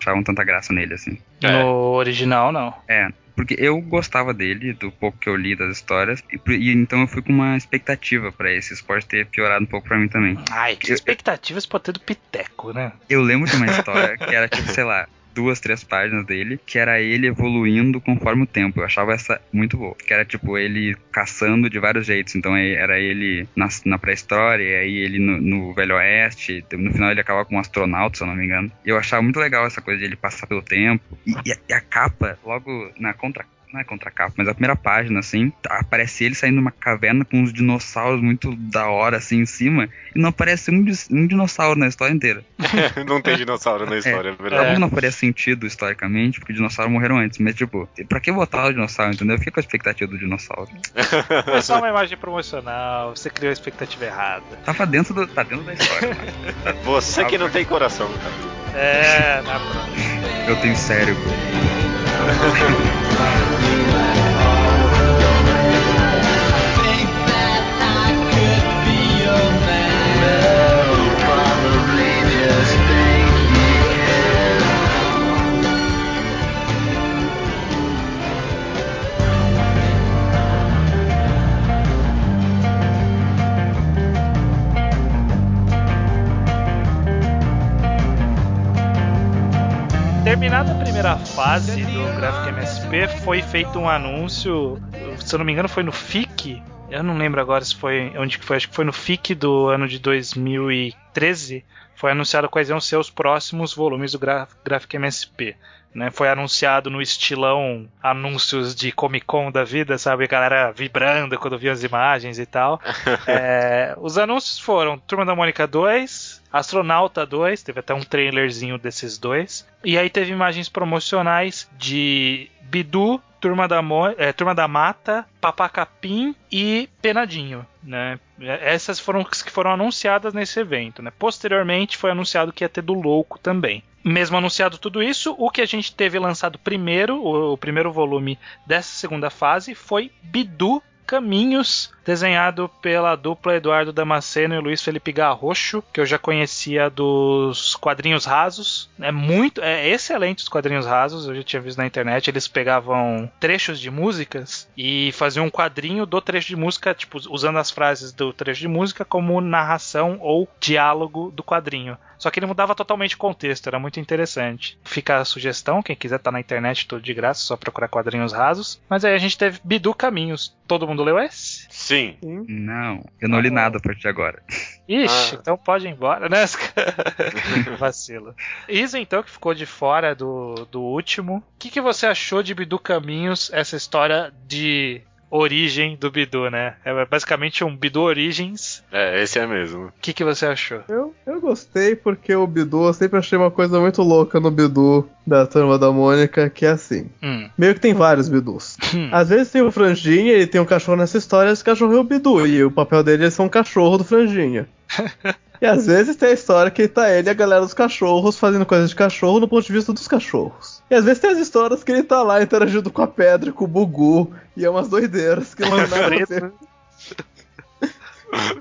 achavam tanta graça nele, assim. É. No original, não. É, porque eu gostava dele, do pouco que eu li das histórias, e, e então eu fui com uma expectativa pra esse. Pode ter piorado um pouco pra mim também. Ai, que Eu- expectativas pode ter do Piteco, né? Eu lembro de uma história que era tipo, sei lá, duas, três páginas dele, que era ele evoluindo conforme o tempo. Eu achava essa muito boa. Que era tipo ele caçando de vários jeitos. Então era ele na, na pré-história, e aí ele no, no Velho Oeste. No final ele acaba com um astronauta, se eu não me engano. Eu achava muito legal essa coisa de ele passar pelo tempo. E, e a, e a capa, logo na contra não é contracapa, mas a primeira página, assim, tá- aparece ele saindo de uma caverna com uns dinossauros muito da hora, assim, em cima, e não aparece um, um dinossauro na história inteira. não tem dinossauro na história, é, verdade. Óbvio que não faria sentido historicamente, porque dinossauros morreram antes, mas tipo, pra que botar o dinossauro, entendeu? Fica com a expectativa do dinossauro. É só uma imagem promocional, você criou a expectativa errada. Tava dentro, do, tá dentro da história. Você que não tem coração, cara. É, na próxima. Eu tenho cérebro. primeira fase do Graphic MSP, foi feito um anúncio, se eu não me engano foi no FIC, eu não lembro agora se foi onde que foi, acho que foi no FIC do ano de 2013, foi anunciado quais iam ser os próximos volumes do Gra Graphic MSP. Né, foi anunciado no estilão anúncios de Comic Con da vida, sabe? A galera vibrando quando via as imagens e tal. É, os anúncios foram Turma da Mônica 2, Astronauta 2, teve até um trailerzinho desses dois. E aí teve imagens promocionais de Bidu, Turma da, Mo é, Turma da Mata, Papacapim e Penadinho. Né? Essas foram as que foram anunciadas nesse evento. Né? Posteriormente foi anunciado que ia ter do Louco também. Mesmo anunciado tudo isso, o que a gente teve lançado primeiro, o, o primeiro volume dessa segunda fase, foi Bidu Caminhos, desenhado pela dupla Eduardo Damasceno e Luiz Felipe Garrocho, que eu já conhecia dos quadrinhos rasos. É muito, é excelente os quadrinhos rasos, eu já tinha visto na internet. Eles pegavam trechos de músicas e faziam um quadrinho do trecho de música, tipo, usando as frases do trecho de música como narração ou diálogo do quadrinho. Só que ele mudava totalmente o contexto, era muito interessante. Fica a sugestão, quem quiser tá na internet tudo de graça, só procurar quadrinhos rasos. Mas aí a gente teve Bidu Caminhos. Todo mundo leu esse? Sim. Não, eu não li nada a partir de agora. Ixi, Ah. então pode ir embora, né? Vacilo. Isa, então, que ficou de fora do, do último. O que, que você achou de Bidu Caminhos, essa história de origem do Bidu, né? É basicamente um Bidu Origins. É, esse é mesmo. O que, que você achou? Eu, eu gostei porque o Bidu, eu sempre achei uma coisa muito louca no Bidu da turma da Mônica, que é assim. Hum. Meio que tem vários Bidus. Hum. Às vezes tem o Franjinha, ele tem um cachorro nessa história, esse cachorro é o Bidu, e o papel dele é ser um cachorro do Franjinha. e às vezes tem a história que tá ele e a galera dos cachorros fazendo coisas de cachorro no ponto de vista dos cachorros. E às vezes tem as histórias que ele tá lá interagindo com a pedra, com o Bugu, e é umas doideiras que não tem nada a ver.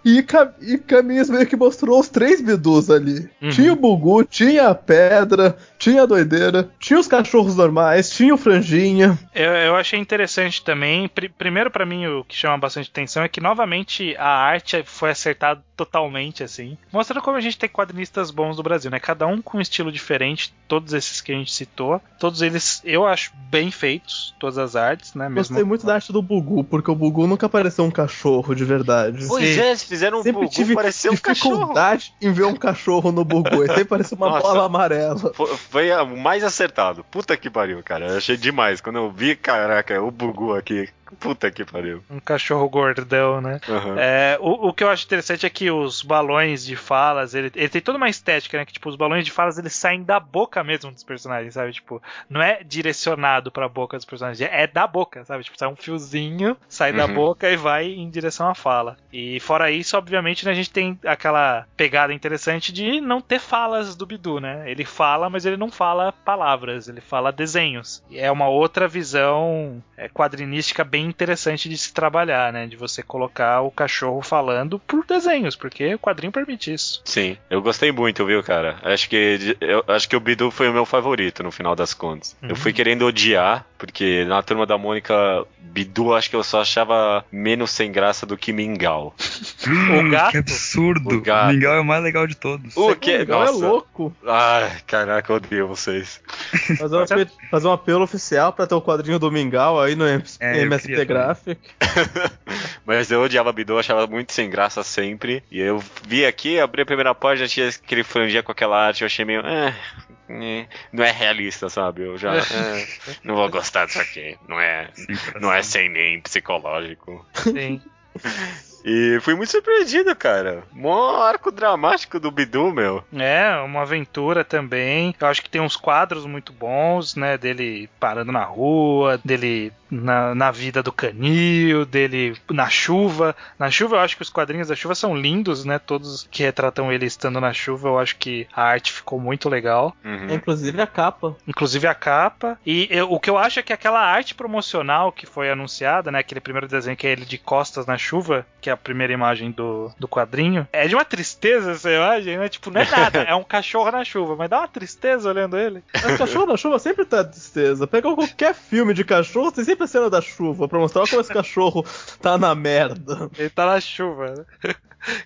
E, Cam- e Caminhos meio que mostrou os três Bidus ali. Uhum. Tinha o Bugu, tinha a pedra, tinha a doideira, tinha os cachorros normais, tinha o franjinha. Eu, eu achei interessante também. Pri- primeiro, pra mim, o que chama bastante atenção é que, novamente, a arte foi acertada totalmente, assim. Mostrando como a gente tem quadrinistas bons do Brasil, né? Cada um com um estilo diferente, todos esses que a gente citou. Todos eles, eu acho, bem feitos, todas as artes, né? Mesmo... Gostei muito da arte do Bugu, porque o Bugu nunca pareceu um cachorro de verdade. Pois é, eles fizeram um Sempre Bugu tive parecer um cachorro. dificuldade em ver um cachorro no Bugu. Ele sempre parecia uma Nossa. bola amarela. Foi, foi o mais acertado. Puta que pariu, cara. Eu achei demais. Quando eu vi, caraca, o Bugu aqui. Puta que pariu. Um cachorro gordão, né? Aham. É, o, o que eu acho interessante é que os balões de falas, ele, ele tem toda uma estética, né? Que tipo, os balões de falas eles saem da boca mesmo dos personagens, sabe? Tipo, não é direcionado pra boca dos personagens, é da boca, sabe? Tipo, sai um fiozinho, sai da Uhum. boca e vai em direção à fala. E fora isso, obviamente, né, a gente tem aquela pegada interessante de não ter falas do Bidu, né? Ele fala, mas ele não fala palavras, ele fala desenhos. E é uma outra visão é, quadrinística bem interessante de se trabalhar, né? De você colocar o cachorro falando por desenhos, porque o quadrinho permite isso. Sim, eu gostei muito, viu, cara? Acho que eu acho que o Bidu foi o meu favorito no final das contas. Uhum. Eu fui querendo odiar, porque na turma da Mônica, Bidu acho que eu só achava menos sem graça do que Mingau. O gato? Que absurdo. O gato. Mingau é o mais legal de todos. O O que? legal é Nossa. louco. Ai, caraca, eu odeio vocês. Fazer um, apelo, fazer um apelo oficial pra ter o quadrinho do Mingau aí no MS É, eu Também. Graphic. Mas eu odiava Bidu, achava muito sem graça sempre. E eu vi aqui, abri a primeira página, tinha aquele franjinha com aquela arte, eu achei meio. "É, é, não é realista, sabe? Eu já. é, não vou gostar disso aqui. Não é. Sem coração. Não é sem nem psicológico. Sim. E fui muito surpreendido, cara. Mó arco dramático do Bidu, meu. É, uma aventura também. Eu acho que tem uns quadros muito bons, né? Dele parando na rua, dele na, na vida do canil, dele na chuva. Na chuva, eu acho que os quadrinhos da chuva são lindos, né? Todos que retratam ele estando na chuva, eu acho que a arte ficou muito legal. Uhum. É, inclusive a capa. Inclusive a capa. E eu- o que eu acho é que aquela arte promocional que foi anunciada, né? Aquele primeiro desenho que é ele de costas na chuva, que é a primeira imagem do, do quadrinho, é de uma tristeza essa imagem, né? Tipo, não é nada, é um cachorro na chuva, mas dá uma tristeza olhando ele. Mas cachorro na chuva sempre tá tristeza. Pega qualquer filme de cachorro, tem sempre a cena da chuva pra mostrar como esse cachorro tá na merda. Ele tá na chuva, né?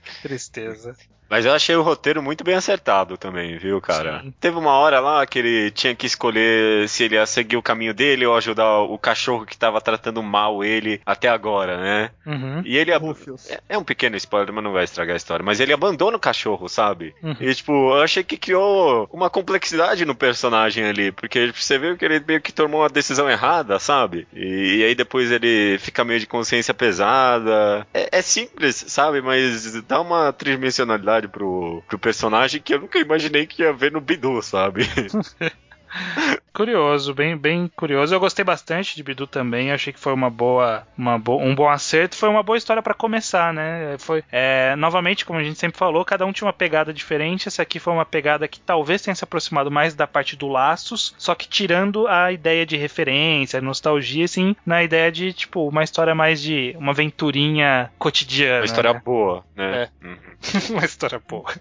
que tristeza. Mas eu achei o roteiro muito bem acertado também, viu, cara? Sim. Teve uma hora lá que ele tinha que escolher se ele ia seguir o caminho dele ou ajudar o cachorro que tava tratando mal ele até agora, né? Uhum. E ele. ab-. É- É um pequeno spoiler, mas não vai estragar a história. Mas ele abandona o cachorro, sabe? Uhum. E, tipo, eu achei que criou uma complexidade no personagem ali. Porque você viu que ele meio que tomou uma decisão errada, sabe? E, e aí depois ele fica meio de consciência pesada. É, é simples, sabe? Mas dá uma tridimensionalidade pro, pro personagem que eu nunca imaginei que ia ver no Bidu, sabe? Curioso, bem, bem curioso. Eu gostei bastante de Bidu também. Achei que foi uma boa, uma bo um bom acerto. Foi uma boa história pra começar, né? Foi é, novamente, como a gente sempre falou, cada um tinha uma pegada diferente. Essa aqui foi uma pegada que talvez tenha se aproximado mais da parte do laços, só que tirando a ideia de referência, nostalgia, assim, na ideia de tipo uma história mais de uma aventurinha cotidiana. Uma história né? boa, né? Uhum. uma história boa.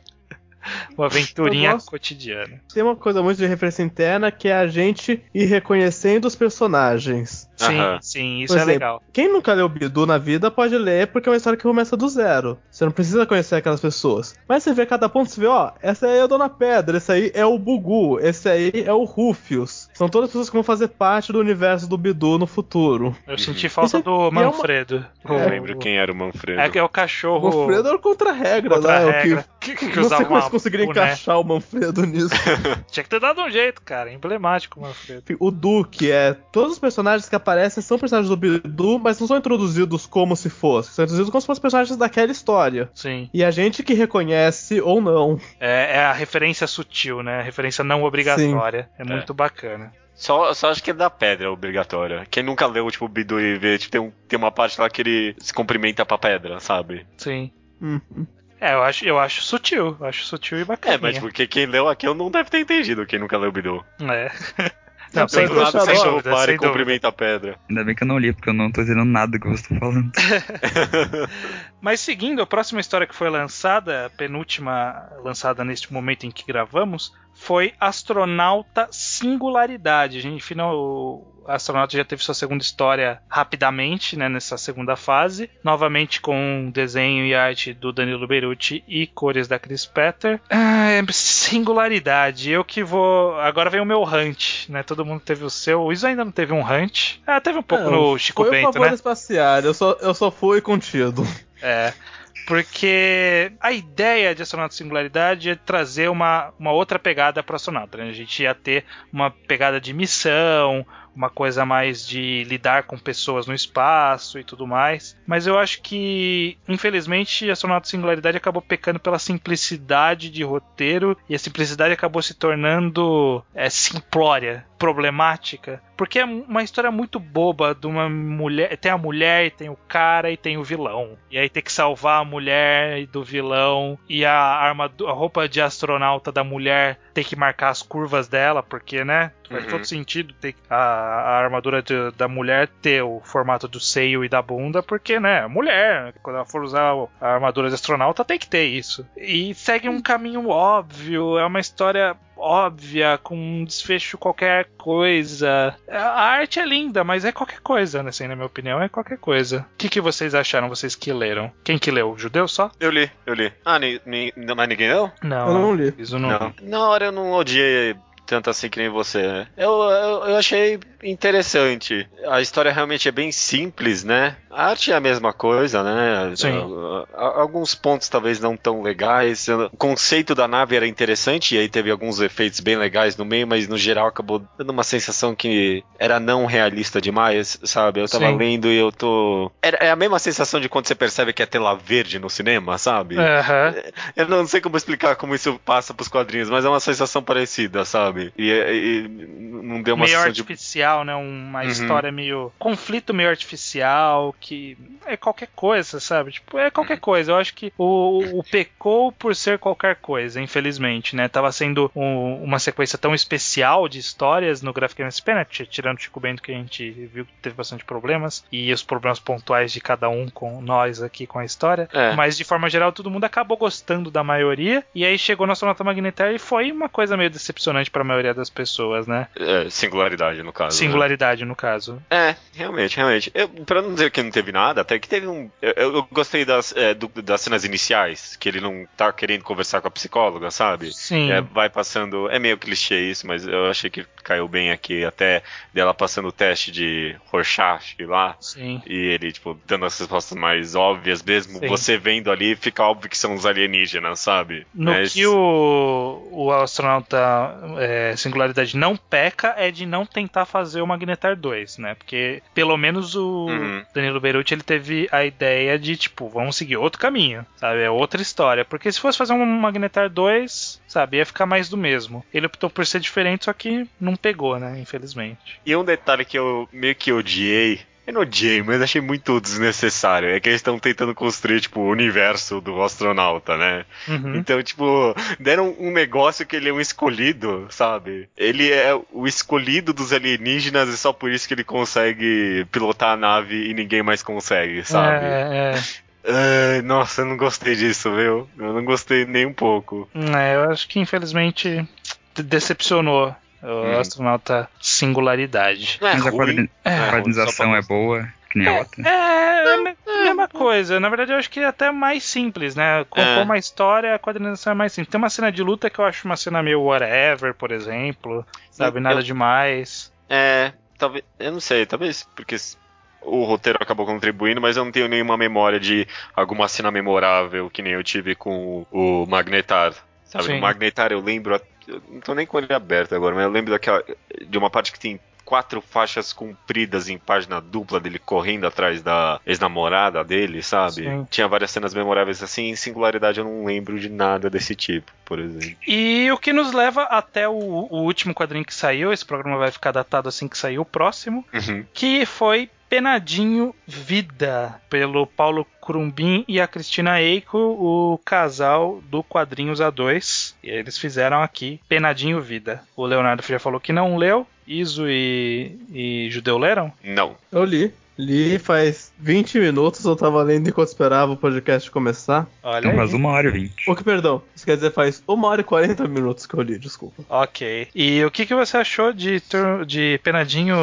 Uma aventurinha cotidiana. Tem uma coisa muito de referência interna que é a gente ir reconhecendo os personagens. Sim, Aham. sim, isso Por é exemplo, legal. Quem nunca leu Bidu na vida pode ler porque é uma história que começa do zero. Você não precisa conhecer aquelas pessoas. Mas você vê cada ponto, você vê, ó, essa aí é a Dona Pedra, esse aí é o Bugu, esse aí é o Rufius. São todas pessoas que vão fazer parte do universo do Bidu no futuro. Eu senti falta Esse- do é uma- Manfredo. Não É. lembro quem era o Manfredo. É que é o O cachorro. Manfredo era o contra-regra, contra né? a O regra. Que, que, que... Não usava sei como eles conseguiram boné. encaixar o Manfredo nisso. Tinha que ter dado um jeito, cara. Emblemático o Manfredo. O Duke é. Todos os personagens que aparecem são personagens do Bidu, mas não são introduzidos como se fossem. São introduzidos como se fossem personagens daquela história. Sim. E a gente que reconhece ou não. É, é a referência sutil, né? A referência não obrigatória. É muito bacana. Só, só acho que é da pedra obrigatória. Quem nunca leu, tipo, o Bidu e vê, tipo, tem, um- tem uma parte lá que ele se cumprimenta pra pedra, sabe? Sim. Uhum. É, eu acho, eu acho sutil. Eu acho sutil e bacana. É, mas porque quem leu aquilo não deve ter entendido, quem nunca leu o Bidu. É. Não, Não, sem Do nada sem dúvida, para sem e dúvida. cumprimenta a pedra. Ainda bem que eu não li, porque eu não tô entendendo nada do que você tá falando. Mas seguindo, a próxima história que foi lançada, a penúltima lançada neste momento em que gravamos, foi Astronauta Singularidade. A gente final o astronauta já teve sua segunda história rapidamente, né, nessa segunda fase, novamente com desenho e arte do Danilo Beruti e cores da Chris Petter. Ah, é singularidade. Eu que vou, agora vem o meu hunt, né? Todo mundo teve o seu. O Iso ainda não teve um hunt. Ah, teve um pouco no Chico foi Bento, né? espacial, eu só, eu só fui contido. É. Porque a ideia de Astronauta Singularidade é trazer uma, uma outra pegada para astronauta. Né? A gente ia ter uma pegada de missão, uma coisa mais de lidar com pessoas no espaço e tudo mais. Mas eu acho que, infelizmente, Astronauta Singularidade acabou pecando pela simplicidade de roteiro e a simplicidade acabou se tornando é, simplória, problemática. Porque é uma história muito boba de uma mulher. Tem a mulher, tem o cara e tem o vilão. E aí tem que salvar a mulher do vilão. E a, a roupa de astronauta da mulher tem que marcar as curvas dela, porque, né? Faz Uhum. todo sentido ter a, a armadura de- da mulher ter o formato do seio e da bunda, porque, né? Mulher, quando ela for usar a armadura de astronauta, tem que ter isso. E segue um caminho óbvio, é uma história óbvia, com um desfecho qualquer coisa. A arte é linda, mas é qualquer coisa, né? Assim, na minha opinião, é qualquer coisa. O que, que vocês acharam, vocês que leram? Quem que leu? Judeu só? Eu li, eu li. Ah, ni, ni, mas ninguém não? Não. Eu não li. Isso não. Não. Na hora eu não odiei tanto assim que nem você, né? Eu, eu, eu achei interessante. A história realmente é bem simples, né? A arte é a mesma coisa, né? Sim. Alguns pontos talvez não tão legais. O conceito da nave era interessante e aí teve alguns efeitos bem legais no meio, mas no geral acabou dando uma sensação que era não realista demais, sabe? Eu tava Sim. lendo e eu tô. É a mesma sensação de quando você percebe que é tela verde no cinema, sabe? Aham. Eu não sei como explicar como isso passa pros quadrinhos, mas é uma sensação parecida, sabe? E, e- não deu uma meio sensação de. artificial, né? Uma Uhum. história meio. conflito meio artificial, que é qualquer coisa, sabe? Tipo, é Uhum. qualquer coisa. Eu acho que o, o pecou por ser qualquer coisa, infelizmente, né? Tava sendo um- uma sequência tão especial de histórias no Graphic SP, né? Tirando o Chico Bento, que a gente viu que teve bastante problemas, e os problemas pontuais de cada um com nós aqui com a história. É. Mas de forma geral, todo mundo acabou gostando da maioria. E aí chegou no Astronauta Magnetar e foi uma coisa meio decepcionante pra maioria das pessoas, né? É, singularidade, no caso. né? Singularidade, no caso. É, realmente, realmente. Eu, pra não dizer que não teve nada, até que teve um. Eu, eu gostei das, é, do- das cenas iniciais, que ele não tá querendo conversar com a psicóloga, sabe? Sim. É, vai passando. É meio clichê isso, mas eu achei que caiu bem aqui, até dela passando o teste de Rorschach lá. Sim. E ele, tipo, dando as respostas mais óbvias, mesmo Sim. você vendo ali, fica óbvio que são os alienígenas, sabe? No Mas- que o, o astronauta é, singularidade não peca é de não tentar fazer o Magnetar 2, né? Porque pelo menos o Uhum. Danilo Beruti ele teve a ideia de, tipo, vamos seguir outro caminho, sabe? É outra história. Porque se fosse fazer um Magnetar 2, sabe, ia ficar mais do mesmo. Ele optou por ser diferente, só que não pegou, né? Infelizmente. E um detalhe que eu meio que odiei. Eu não odiei, mas achei muito desnecessário. É que eles estão tentando construir, tipo, o universo do astronauta, né? Uhum. Então, tipo, deram um negócio que ele é um escolhido, sabe? Ele é o escolhido dos alienígenas e só por isso que ele consegue pilotar a nave e ninguém mais consegue, sabe? É, é. Ai, nossa, eu não gostei disso, viu? Eu não gostei nem um pouco. É, eu acho que infelizmente de- decepcionou o Hum. astronauta singularidade. É Mas a ruim, quadri- é a quadrinização só é boa, que nem a outra. É, é a me- mesma coisa. Na verdade, eu acho que é até mais simples, né? Compor É. uma história, a quadrinização é mais simples. Tem uma cena de luta que eu acho uma cena meio whatever, por exemplo. Sabe, Eu- nada eu- demais. É, talvez. Eu não sei, talvez porque o roteiro acabou contribuindo, mas eu não tenho nenhuma memória de alguma cena memorável que nem eu tive com o, o Magnetar. Sabe? Sim. No Magnetar eu lembro. Eu não tô nem com ele aberto agora, mas eu lembro daquela. De uma parte que tem quatro faixas compridas em página dupla dele correndo atrás da ex-namorada dele, sabe? Sim. Tinha várias cenas memoráveis assim, em singularidade eu não lembro de nada desse tipo, por exemplo. E o que nos leva até o, o último quadrinho que saiu. Esse programa vai ficar datado assim que sair o próximo. Uhum. que foi Penadinho Vida, pelo Paulo Crumbin e a Cristina Eiko, o casal do Quadrinhos A2. E eles fizeram aqui Penadinho Vida. O Leonardo já falou que não leu. Iso e, e Judeu leram? Não. Eu li. Li faz 20 minutos, eu tava lendo enquanto esperava o podcast começar. Olha Então faz uma hora e vinte. O que, perdão, isso quer dizer faz 1 hora e 40 minutos que eu li, desculpa. Ok. E o que, que você achou de, tur- de Penadinho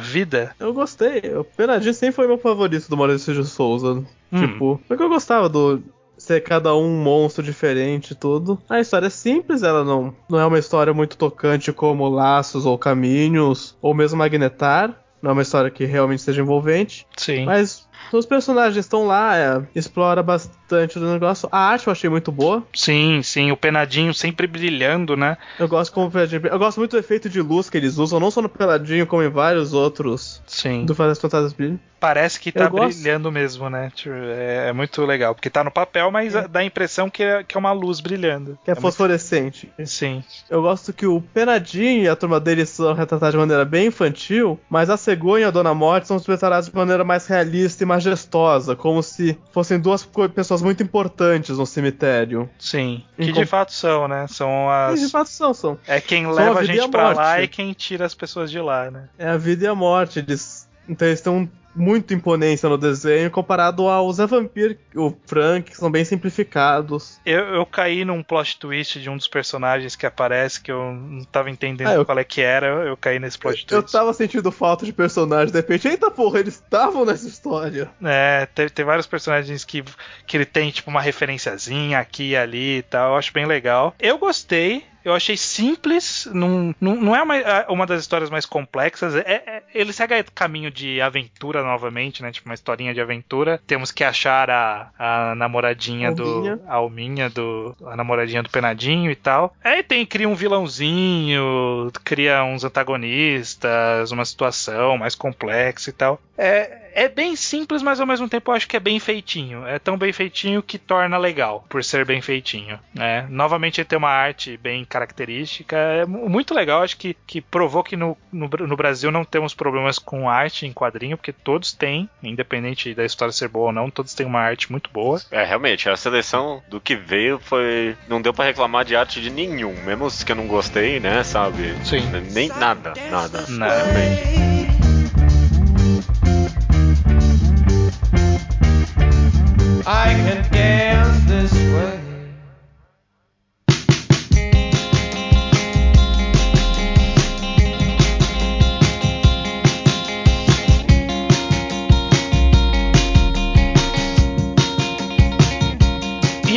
Vida? Eu gostei, o Penadinho sempre foi meu favorito do Maurício de Souza. Hum. Tipo, porque eu gostava do ser cada um monstro diferente e tudo. A história é simples, ela não, não é uma história muito tocante como Laços ou Caminhos, ou mesmo Magnetar. Não é uma história que realmente seja envolvente. Sim. Mas os personagens estão lá, é, explora bastante do negócio. A arte eu achei muito boa. Sim, sim. O Penadinho sempre brilhando, né? Eu gosto como o Eu gosto muito do efeito de luz que eles usam, não só no Peladinho, como em vários outros Sim. do Fazer as Fantasmas Brilham. Parece que tá brilhando mesmo, né? Tipo, É, é muito legal. Porque tá no papel, mas dá a impressão que é, que é uma luz brilhando. Que é, muito- fosforescente. Sim. Eu gosto que o Penadinho e a turma dele são retratados de maneira bem infantil, mas a Cegonha e a Dona Morte são retratados de maneira mais realista e majestosa, como se fossem duas pessoas muito importantes no cemitério. Sim. Que de fato são, né? São as. de fato são, são. É quem São leva a a gente a pra lá e quem tira as pessoas de lá, né? É a vida e a morte. Eles, então eles têm muito imponência no desenho comparado ao Zé Vampir, o Frank, que são bem simplificados. Eu, eu caí num plot twist de um dos personagens que aparece que eu não tava entendendo Ah, eu- qual é que era. Eu caí nesse plot Eu twist. tava sentindo falta de personagens, de repente, eita porra, eles estavam nessa história. É, tem, tem vários personagens que, que ele tem, tipo, uma referenciazinha aqui e ali e tal. Eu acho bem legal. Eu gostei. Eu achei simples, não, não, não é uma, uma das histórias mais complexas. É, é- ele segue o caminho de aventura novamente, né? Tipo, uma historinha de aventura. Temos que achar a, a namoradinha Alminha. do. A Alminha do. A namoradinha do Penadinho e tal. Aí tem, cria um vilãozinho, cria uns antagonistas, uma situação mais complexa e tal. É, é bem simples, mas ao mesmo tempo eu acho que é bem feitinho. É tão bem feitinho que torna legal, por ser bem feitinho. né? Novamente ele tem uma arte bem característica. É mu- muito legal, acho que, que provou que no, no, no Brasil não temos problemas com arte em quadrinho, porque todos têm, independente da história ser boa ou não, todos têm uma arte muito boa. É, realmente, a seleção do que veio foi. Não deu pra reclamar de arte de nenhum. Mesmo os que eu não gostei, né, sabe? Sim. Nem nada, nada. Nada. Realmente. I can dance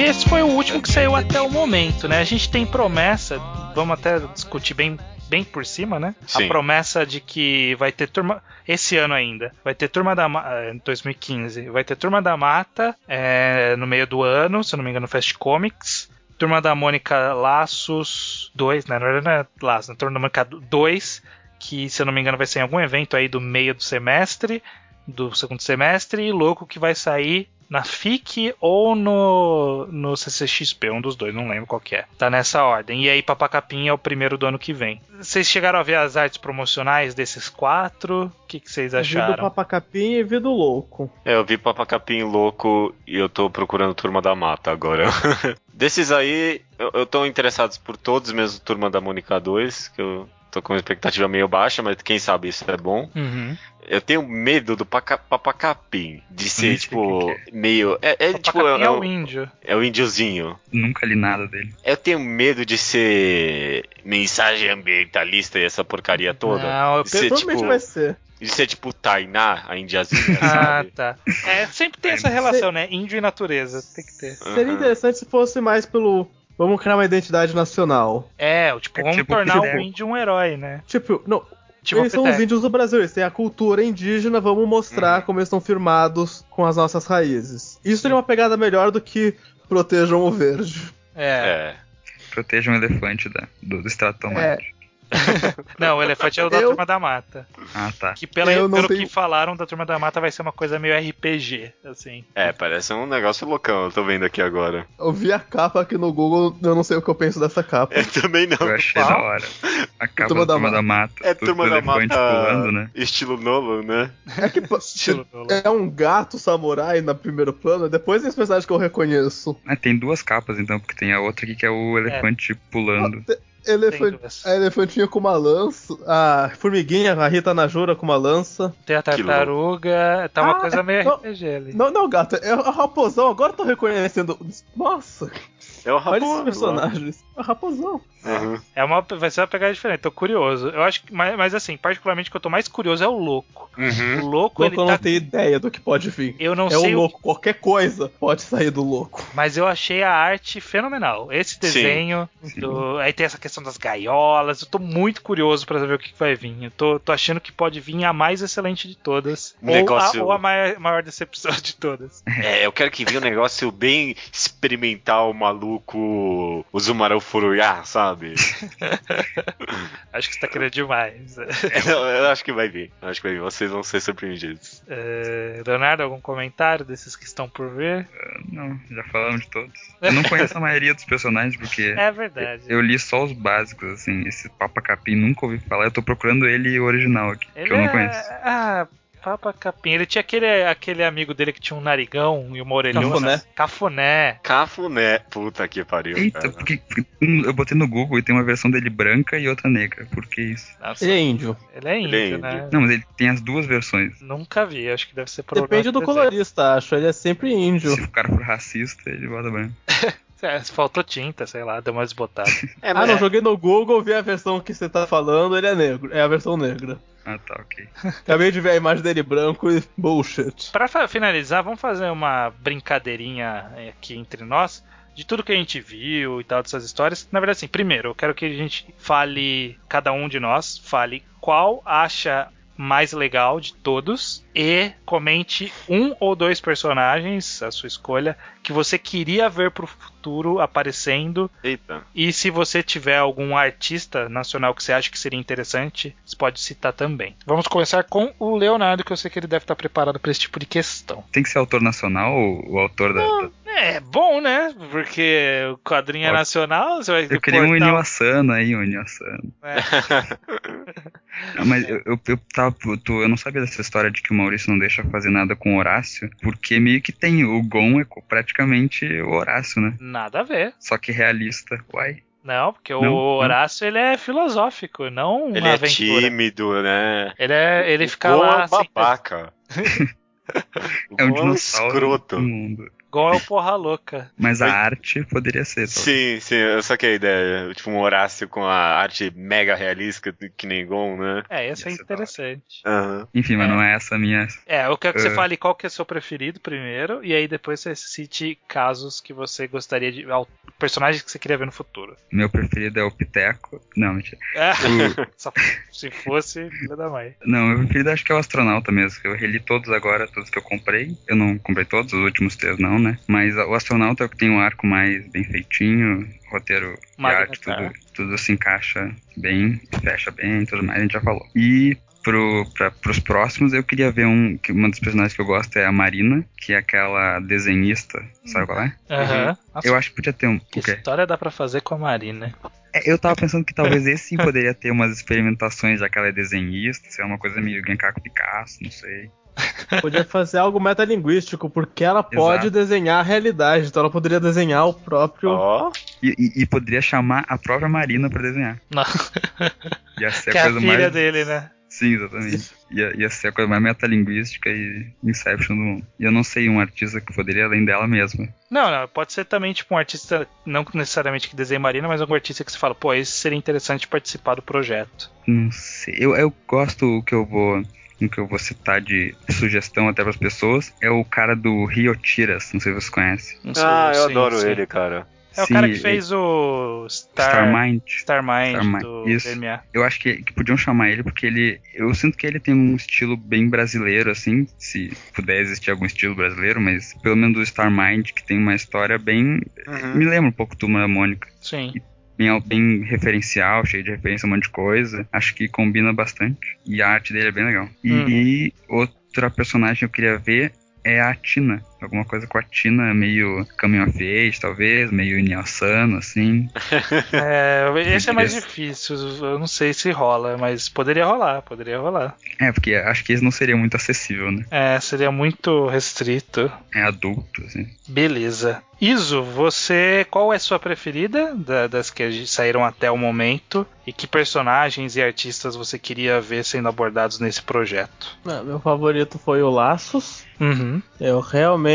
esse foi o último que saiu até o momento, né? A gente tem promessa, vamos até discutir bem, bem por cima, né? Sim. A promessa de que vai ter turma. Esse ano ainda. Vai ter turma da Mata. Em 2015. Vai ter turma da Mata é, no meio do ano, se eu não me engano, Fast Comics. Turma da Mônica Laços 2, né? Não é Laços, né? Turma da Mônica 2, que se eu não me engano vai ser em algum evento aí do meio do semestre, do segundo semestre, e Louco que vai sair na FIC ou no, no CCXP, um dos dois, não lembro qual que é. Tá nessa ordem. E aí Papacapim é o primeiro do ano que vem. Vocês chegaram a ver as artes promocionais desses quatro? O que, que vocês Vi do acharam? Papacapim e vi do Louco. É, eu vi Papacapim louco e eu tô procurando Turma da Mata agora. Desses aí, eu, eu tô interessado por todos, mesmo Turma da Mônica 2, que eu tô com uma expectativa meio baixa, mas quem sabe isso é bom. Uhum. Eu tenho medo do paca, Papacapim, de ser, tipo, quem meio. É, é, tipo, Papacapim é, é o- índio. é o índiozinho. Nunca li nada dele. Eu tenho medo de ser mensagem ambientalista e essa porcaria toda. Não, eu ser, Provavelmente tipo, vai ser. de ser tipo Tainá, a indiazinha, Ah, sabe? tá. É, sempre tem essa relação, né? Índio e natureza. Tem que ter. Seria Aham. interessante se fosse mais pelo. Vamos criar uma identidade nacional. É, o tipo, É vamos tipo tornar Fidel. o índio um herói, né? Tipo, não. Tipo eles são os índios do Brasil, eles têm a cultura indígena, vamos mostrar Uhum. como eles estão firmados com as nossas raízes. Isso seria uma pegada melhor do que protejam o verde. É. É. Proteja um elefante da, do, do extrato tomate. Não, o elefante é o da Eu- Turma da Mata. Ah, tá. Que pela, Eu pelo tenho- que falaram da Turma da Mata vai ser uma coisa meio RPG, assim. É, parece um negócio loucão, eu tô vendo aqui agora. Eu vi a capa aqui no Google, eu não sei o que eu penso dessa capa. Eu também não. Eu achei Qual? da hora. A capa Turma da da Turma da Mata. É turma da mata pulando, né? estilo Nolan, né? É que Estilo é um gato samurai na primeiro plano, depois tem esse personagem que eu reconheço. Ah, tem duas capas então, porque tem a outra aqui que é o elefante pulando. Duas. a elefantinha com uma lança, a formiguinha, a Rita Najura com uma lança. Tem a tartaruga. Tá uma Ah, coisa meio não. RPG ali. Não, não, gato, é o raposão, agora eu tô reconhecendo. Nossa, É o olha Raposo. esses personagens. É raposão. Uhum. É uma, vai ser uma pegada diferente, tô curioso. Eu acho que, mas, mas assim, particularmente o que eu tô mais curioso é o louco. Uhum. O louco, Louco, ele eu tá. não tenho ideia do que pode vir. Eu não é sei, o o- louco, qualquer coisa pode sair do louco. mas eu achei a arte fenomenal. Esse Sim. desenho, do- aí tem essa questão das gaiolas. Eu tô muito curioso pra saber o que, que vai vir. Eu tô, tô achando que pode vir a mais excelente de todas. Um negócio- Ou a, ou a maior, maior decepção de todas. É, eu quero que venha um negócio bem experimental, maluco, o Zumarão Furuyá, sabe? Acho que você tá querendo demais. eu, eu acho que vai vir. Eu acho que vai vir. Vocês vão ser surpreendidos. É, Leonardo, algum comentário desses que estão por ver? Não, já falamos de todos. Eu não conheço a maioria dos personagens porque É verdade. eu li só os básicos, assim. Esse Papa Capim nunca ouvi falar. Eu tô procurando ele original aqui, que eu não é- conheço. Ah, Papa Capim. Ele tinha aquele, aquele amigo dele que tinha um narigão e uma orelhona. Cafuné. Cafuné. Cafuné. Puta que pariu. Eita, cara. porque, eu botei no Google e tem uma versão dele branca e outra negra. Por que isso? Nossa, Ele é índio. ele é índio, Ele é né? Não, mas ele tem as duas versões. Nunca vi, acho que deve ser problema. Depende do desenho. colorista, acho. Ele é sempre índio. Se o cara for racista, ele bota branco. É, faltou tinta, sei lá, deu uma desbotada. É, Ah, não, é- joguei no Google, vi a versão que você tá falando, ele é negro. É a versão negra. Ah, tá, ok. Acabei de ver a imagem dele branco e bullshit. Pra finalizar, vamos fazer uma brincadeirinha aqui entre nós. De tudo que a gente viu e tal, dessas histórias. Na verdade, assim, primeiro, eu quero que a gente fale, cada um de nós, fale qual acha mais legal de todos e comente um ou dois personagens, a sua escolha, que você queria ver pro futuro aparecendo Eita. e se você tiver algum artista nacional que você acha que seria interessante, você pode citar também. Vamos começar com o Leonardo, que eu sei que ele deve estar preparado para esse tipo de questão. Tem que ser autor nacional ou o autor da. da- É bom, né? Porque o quadrinho é nacional, você vai Eu queria um Enio Asano aí, um Enio Asano. É. Ah, Mas eu, eu, eu, tava, eu, tô- eu não sabia dessa história de que o Maurício não deixa fazer nada com o Horácio, porque meio que tem. O Gon é praticamente o Horácio, né? Nada a ver. Só que realista. Uai. Não, porque Não, o não. Horácio ele é filosófico, não uma Ele é aventura. tímido, né? Ele é, ele O fica lá é assim, babaca. O É um dinossauro escroto. do mundo. Igual é o porra louca. Mas a arte poderia ser. talvez. Sim, sim, eu saquei a ideia. Tipo, um Horácio com a arte mega realista, que nem Gon, né? É, esse é interessante. Aham. Enfim, mas É. não é essa a minha. É, eu quero que você É. fale qual que é o seu preferido primeiro, e aí depois você cite casos que você gostaria de. personagens que você queria ver no futuro. Meu preferido é o Piteco. Não, mentira. É, O- só se fosse, filha da mãe. Não, meu preferido acho que é o astronauta mesmo. que Eu reli todos agora, todos que eu comprei. Eu não comprei todos, os últimos três não, né? Mas o astronauta é o que tem um arco mais bem feitinho, roteiro e Magna arte, tudo, tudo se encaixa bem, fecha bem e tudo mais, a gente já falou. E pro, pra, pros próximos eu queria ver um. Que uma dos personagens que eu gosto é a Marina, que é aquela desenhista, sabe qual é? Aham. Nossa, Eu acho que podia ter um. que história dá pra fazer com a Marina? É, Eu tava pensando que talvez esse sim poderia ter umas experimentações, já que ela é desenhista, ser uma coisa meio Genkaku Picasso, não sei. Podia fazer algo metalinguístico, porque ela pode Exato. desenhar a realidade, então ela poderia desenhar o próprio. Ó, E, e- e poderia chamar a própria Marina pra desenhar. Não, Ia ser que a é a filha mais. dele, né? Sim, exatamente. Ia, ia ser a coisa mais metalinguística e Inception do mundo. E eu não sei um artista que poderia além dela mesma. Não, não, pode ser também tipo um artista, não necessariamente que desenhe Marina, mas algum artista que você fala, pô, esse seria interessante participar do projeto. Não sei. Eu, eu gosto o que eu vou. O que eu vou citar de sugestão até pras pessoas é o cara do Rio Tiras, não sei se vocês conhecem. Não sei, ah, eu sim, adoro sim. ele, cara. É o Sim, cara que ele- fez o Star, Starmind. Starmind Starmind, do isso. DMA. Eu acho que, que podiam chamar ele porque ele. Eu sinto que ele tem um estilo bem brasileiro, assim. Se puder existir algum estilo brasileiro, mas pelo menos do Starmind, que tem uma história bem. Uhum. Me lembra um pouco da Mônica. Sim. Bem, bem referencial, cheio de referência a um monte de coisa. Acho que combina bastante. E a arte dele é bem legal. E Uhum. outra personagem que eu queria ver é a Tina. Alguma coisa com a Tina meio Coming of Age, talvez, meio Inuyasano, assim. É, esse é mais difícil. Eu não sei se rola, mas poderia rolar, poderia rolar. É, porque acho que esse não seria muito acessível, né? É, seria muito restrito. É adulto, assim. Beleza. Iso, você. Qual é a sua preferida da- das que saíram até o momento? E que personagens e artistas você queria ver sendo abordados nesse projeto? Ah, Meu favorito foi o Laços. Uhum. Eu realmente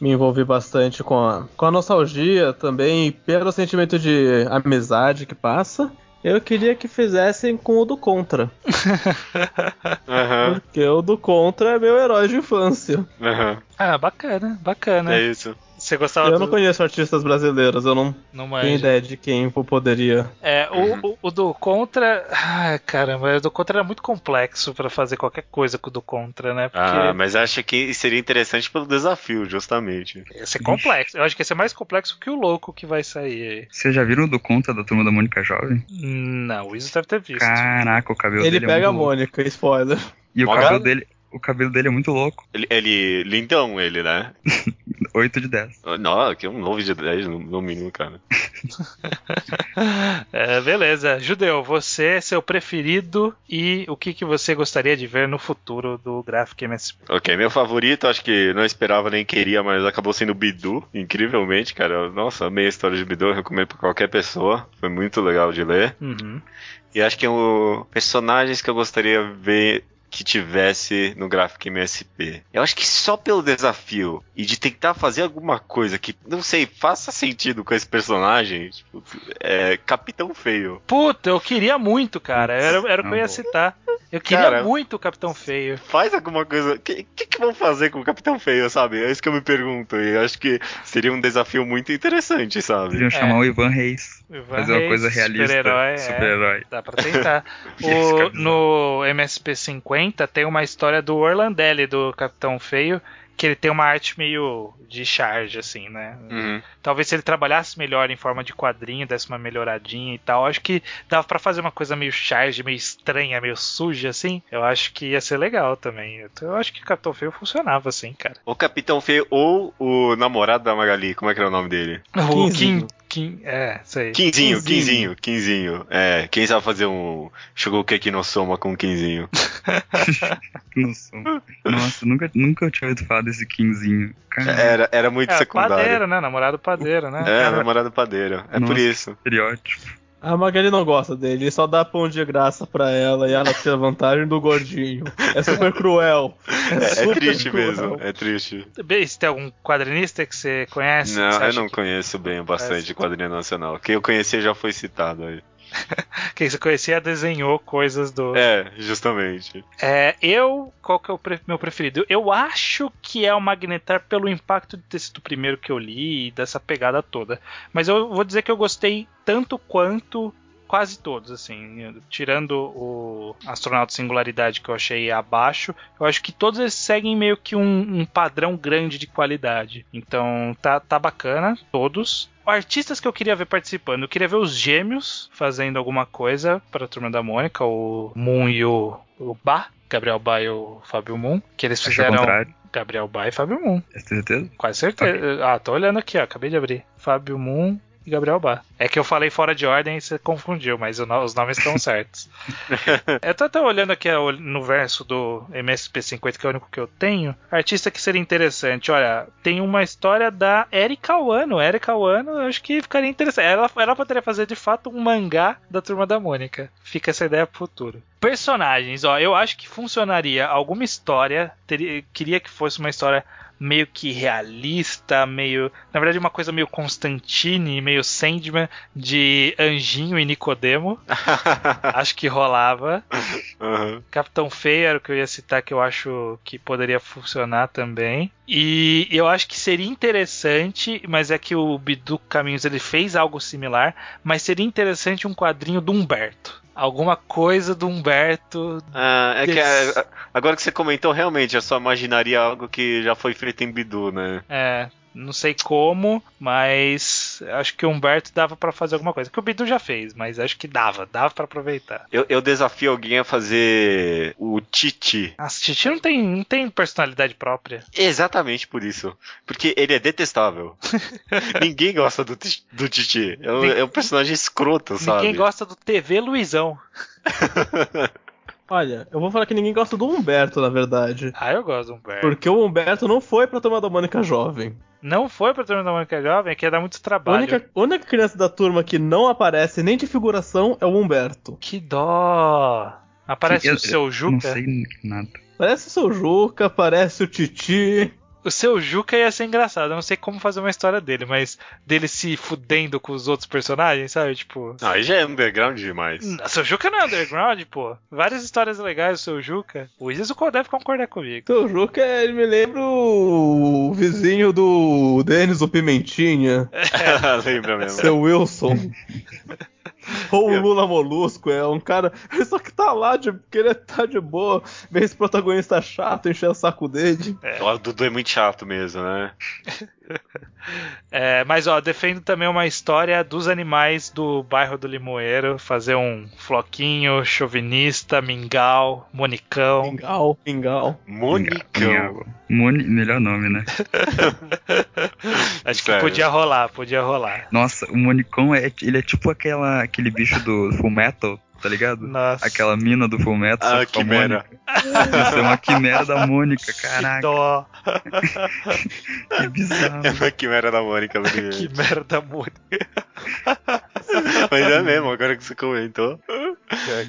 me envolvi bastante com a, com a nostalgia também, e pelo sentimento de amizade que passa. Eu queria que fizessem com o do Contra. Aham, Porque o do Contra é meu herói de infância. aham. Ah, bacana, bacana. É isso. Você gostava Eu do... não conheço artistas brasileiros, eu não não tenho ideia de quem eu poderia. É, o, o, o do Contra. Ah, caramba, o do Contra era muito complexo pra fazer qualquer coisa com o do Contra, né? Porque Ah, mas acho que seria interessante pelo desafio, justamente. ia ser complexo. Eu acho que ia ser mais complexo que o louco que vai sair aí. Vocês já viram o do conta da turma da Mônica Jovem? Não, o Iso deve ter visto. Caraca, o cabelo Ele dele é pega a muito louco. Mônica, spoiler. E o cabelo dele. O cabelo dele é muito louco. Ele, ele lindão, ele, né? 8 de 10. Não, que um 9 de 10 no, no mínimo, cara. É, beleza. Judeu, você, seu preferido e o que, que você gostaria de ver no futuro do Graphic MSP? Ok, meu favorito, acho que não esperava nem queria, mas acabou sendo o Bidu, incrivelmente, cara. Nossa, amei a história de Bidu, recomendo pra qualquer pessoa. Foi muito legal de ler. Uhum. E acho que o personagens que eu gostaria de ver que tivesse no Graphic MSP. Eu acho que só pelo desafio e de tentar fazer alguma coisa que, não sei, faça sentido com esse personagem, tipo, é Capitão Feio. Puta, eu queria muito, cara. Era, era o que eu ia citar. Eu queria Cara, muito o Capitão Feio. Faz alguma coisa. O que, que, que vão fazer com o Capitão Feio, sabe? É isso que eu me pergunto. E eu acho que seria um desafio muito interessante, sabe? Podiam chamar o Ivan Reis. Ivan fazer uma Reis, coisa realista. Super-herói, é. Super-herói. Dá pra tentar. O- no MSP 50 tem uma história do Orlandelli, do Capitão Feio, que ele tem uma arte meio de charge, assim, né? Uhum. Talvez se ele trabalhasse melhor em forma de quadrinho, desse uma melhoradinha e tal, acho que dava pra fazer uma coisa meio charge, meio estranha, meio suja, assim. Eu acho que ia ser legal também. Eu acho que Capitão Feio funcionava assim, cara. O Capitão Feio ou o namorado da Magali, como é que era o nome dele? O Kim, Quinzinho. Kim, é, isso aí. Quinzinho, Quinzinho. Quinzinho. É, quem sabe fazer um Shogokeki no Soma com Quinzinho? Nossa, Nossa, nunca, nunca tinha ouvido falar desse Quinzinho. Cara, Era, era muito É, secundário. padeiro, né? Namorado padeiro, né? É, namorado padeiro. É por Nossa. isso. estereótipo. A Magali não gosta dele, ele só dá pão de graça pra ela e ela tira vantagem do gordinho. É super cruel. É, é super triste cruel. mesmo, é triste. Bem, Se tem algum quadrinista que você conhece? Não, você eu não que- conheço bem bastante É, de quadrinho nacional. Quem eu conheci já foi citado aí. Quem você conhecia desenhou coisas do. É, justamente. É, eu, qual que é o pre- meu preferido? Eu acho que é o Magnetar pelo impacto de ter sido o primeiro que eu li e dessa pegada toda. Mas eu vou dizer que eu gostei tanto quanto quase todos, assim, tirando o Astronauta Singularidade que eu achei abaixo, eu acho que todos eles seguem meio que um, um padrão grande de qualidade. Então tá, tá bacana, todos. Artistas que eu queria ver participando, eu queria ver os gêmeos fazendo alguma coisa para a turma da Mônica, o Moon e o, o Bá, Gabriel Bá e o Fábio Moon, que eles fizeram. Gabriel Bá e Fábio Moon. Tem certeza? Quase certeza. Ah, tô olhando aqui, ó. Acabei de abrir. Fábio Moon e Gabriel Bá. É que eu falei fora de ordem e você confundiu, mas os nomes estão certos. eu tô até olhando aqui no verso do MSP50, que é o único que eu tenho. Artista que seria interessante. Olha, tem uma história da Erika Wano. Erika Wano, eu acho que ficaria interessante. Ela, ela poderia fazer de fato um mangá da turma da Mônica. Fica essa ideia pro futuro. Personagens, ó, eu acho que funcionaria alguma história. Teria, queria que fosse uma história meio que realista, meio. Na verdade, uma coisa meio Constantine, meio Sandman, de Anjinho e Nicodemo. acho que rolava. Aham. Capitão Feio era o que eu ia citar que eu acho que poderia funcionar também. E eu acho que seria interessante, mas é que o Bidu Caminhos ele fez algo similar, mas seria interessante um quadrinho do Humberto. Alguma coisa do Humberto. Ah, é que Desse- é, agora que você comentou, realmente, eu só imaginaria algo que já foi feito em Bidu, né? É, Não sei como, mas acho que o Humberto dava pra fazer alguma coisa. Que o Bidu já fez, mas acho que dava, dava pra aproveitar. Eu, eu desafio alguém a fazer o Titi. A Titi não tem, não tem personalidade própria. Exatamente por isso. Porque ele é detestável. Ninguém gosta do, do Titi. É um, é um personagem escroto, sabe? Ninguém gosta do TV Luizão. Olha, eu vou falar que ninguém gosta do Humberto, na verdade. Ah, eu gosto do Humberto. Porque o Humberto não foi pra turma da Mônica jovem. Não foi pra turma da Mônica Jovem, que ia dar muito A trabalho. única, a única criança da turma que não aparece nem de figuração é o Humberto. Que dó! Aparece Eu- o seu Não Juca. sei nada. Parece o seu Juca, parece o Titi. O seu Juca ia ser engraçado. Eu não sei como fazer uma história dele, mas dele se fudendo com os outros personagens, sabe? Tipo. Não, aí já é underground demais. O seu Juca não é underground, pô. Várias histórias legais do seu Juca. O Isis deve concordar comigo. Seu Juca, ele me lembra o vizinho do Denis, o Pimentinha. Lembra mesmo. Seu Wilson. Ou o Lula Molusco, é um cara. Ele só que tá lá de, porque ele tá de boa. Vê esse protagonista chato encher o saco dele. O Dudu é muito chato mesmo, né? É, mas ó, defendo também uma história dos animais do bairro do Limoeiro. Fazer um floquinho, chauvinista, mingau, monicão. Mingau, mingau. Monicão. Moni, melhor nome, né? Acho que Sério. podia rolar, podia rolar. Nossa, o Monicão é, ele é tipo aquela, aquele bicho do Full Metal, tá ligado? Nossa. Aquela mina do Full Metal. Ah, que quimera. Isso é uma quimera da Mônica, Que caraca, dó. que bizarro. É uma quimera da Mônica. que Que... merda, Mônica. Mas é mesmo, agora que você comentou.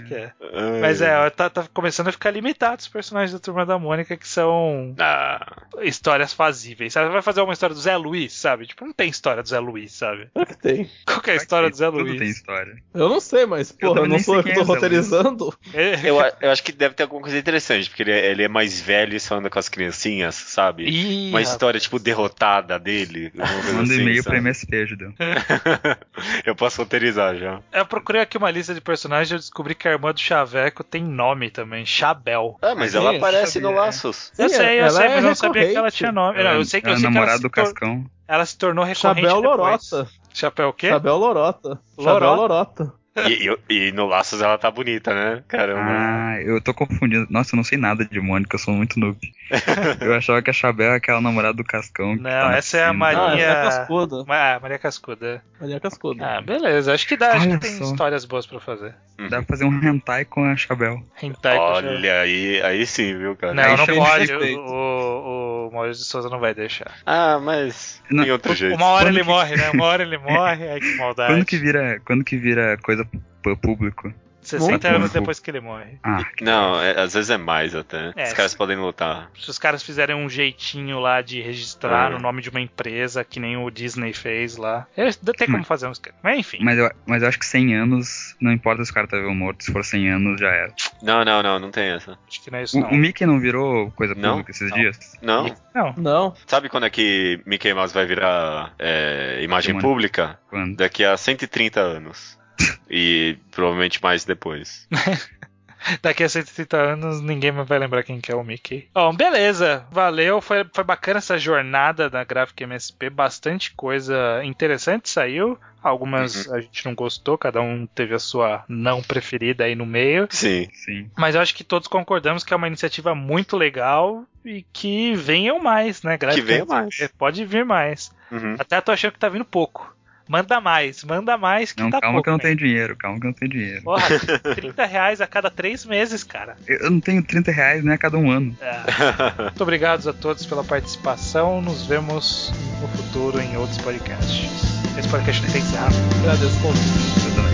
Que é. Ai. Mas é, tá, tá começando a ficar limitado os personagens da Turma da Mônica que são Ah, histórias fazíveis, sabe? Vai fazer uma história do Zé Luiz, sabe? Tipo, não tem história do Zé Luiz, sabe? Claro que tem. Qual que é a história do Zé Tudo Luiz? tem história. Eu não sei, mas, porra, eu, também não sou sei eu tô é Zé Luiz. roteirizando. É- eu, eu acho que deve ter alguma coisa interessante, porque ele é, ele é mais velho e só anda com as criancinhas, sabe? Ih, Uma rapaz. história, tipo, derrotada dele. Manda assim, e-mail sabe? pra MSP, Judeu. eu posso roteirizar já. Eu procurei aqui uma lista de personagens e eu descobri que a irmã do Chaveco tem nome também, Chabel. Ah, mas Sim, ela eu aparece sabia. no Laços. Eu Sim, sei, eu ela sei, é mas eu não sabia que ela tinha nome. Não, eu sei que, eu é a sei que ela, do tor- Cascão. ela se tornou recorrente Chabel. Lorota. Chapéu o quê? Chabel Lorota. Chabel Lorota? E, e- e no Laços ela tá bonita, né? Caramba. Ah, eu tô confundindo. Nossa, eu não sei nada de Mônica, eu sou muito noob. eu achava que a Chabel é aquela namorada do Cascão. que Não, tá na essa é a. Maria- Ah, é a Cascuda. Ah, Maria Cascuda. Maria Cascuda. Ah, beleza. Acho que dá, acho que Olha tem só. histórias boas pra fazer. Dá pra fazer um hentai com a Chabel. Hentai com Chabel. Olha, aí, aí sim, viu, cara? Não, Aí não pode. O, o, o Maurício de Souza não vai deixar. Ah, mas Não, tem outro jeito. Uma hora Quando ele que- morre, né? Uma hora ele morre. Ai, que maldade. Quando que vira, quando que vira coisa pro público? 60 Muito anos bom. depois que ele morre. Ah, Não, é- às vezes é mais até. É, Os caras podem lutar. Se os caras fizerem um jeitinho lá de registrar Ah. no nome de uma empresa, que nem o Disney fez lá. É, Tem como Mas- fazer uns. Mas enfim. mas eu, mas eu acho que 100 anos, não importa se o cara tá vivo ou morto, se for 100 anos já era. Não, não, não, não tem essa. Acho que não é isso, O, não. o Mickey não virou coisa Não, pública esses não. dias? Não? Não. Não. Sabe quando é que Mickey Mouse vai virar é, imagem Semana. pública? Quando? Daqui a 130 anos. E provavelmente mais depois. Daqui a 130 anos ninguém mais vai lembrar quem que é o Mickey. Bom, beleza. Valeu. Foi, foi bacana essa jornada da Graphic MSP. Bastante coisa interessante saiu. Algumas a gente não gostou, cada um teve a sua não preferida aí no meio. Sim. Sim. Mas eu acho que todos concordamos que é uma iniciativa muito legal e que venham mais, né? Graphic venham MSP. mais. Pode vir mais. Uhum. Até tô achando que tá vindo pouco. Manda mais, manda mais que Não, tá calma pouco. que eu não né? tenho dinheiro, calma que eu não tenho dinheiro. Porra, 30 reais a cada três meses, cara. Eu não tenho 30 reais, né, a cada um ano. É. Muito obrigado a todos pela participação. Nos vemos no futuro em outros podcasts. Esse podcast não tem encerrado. Agradeço o convite. Eu também.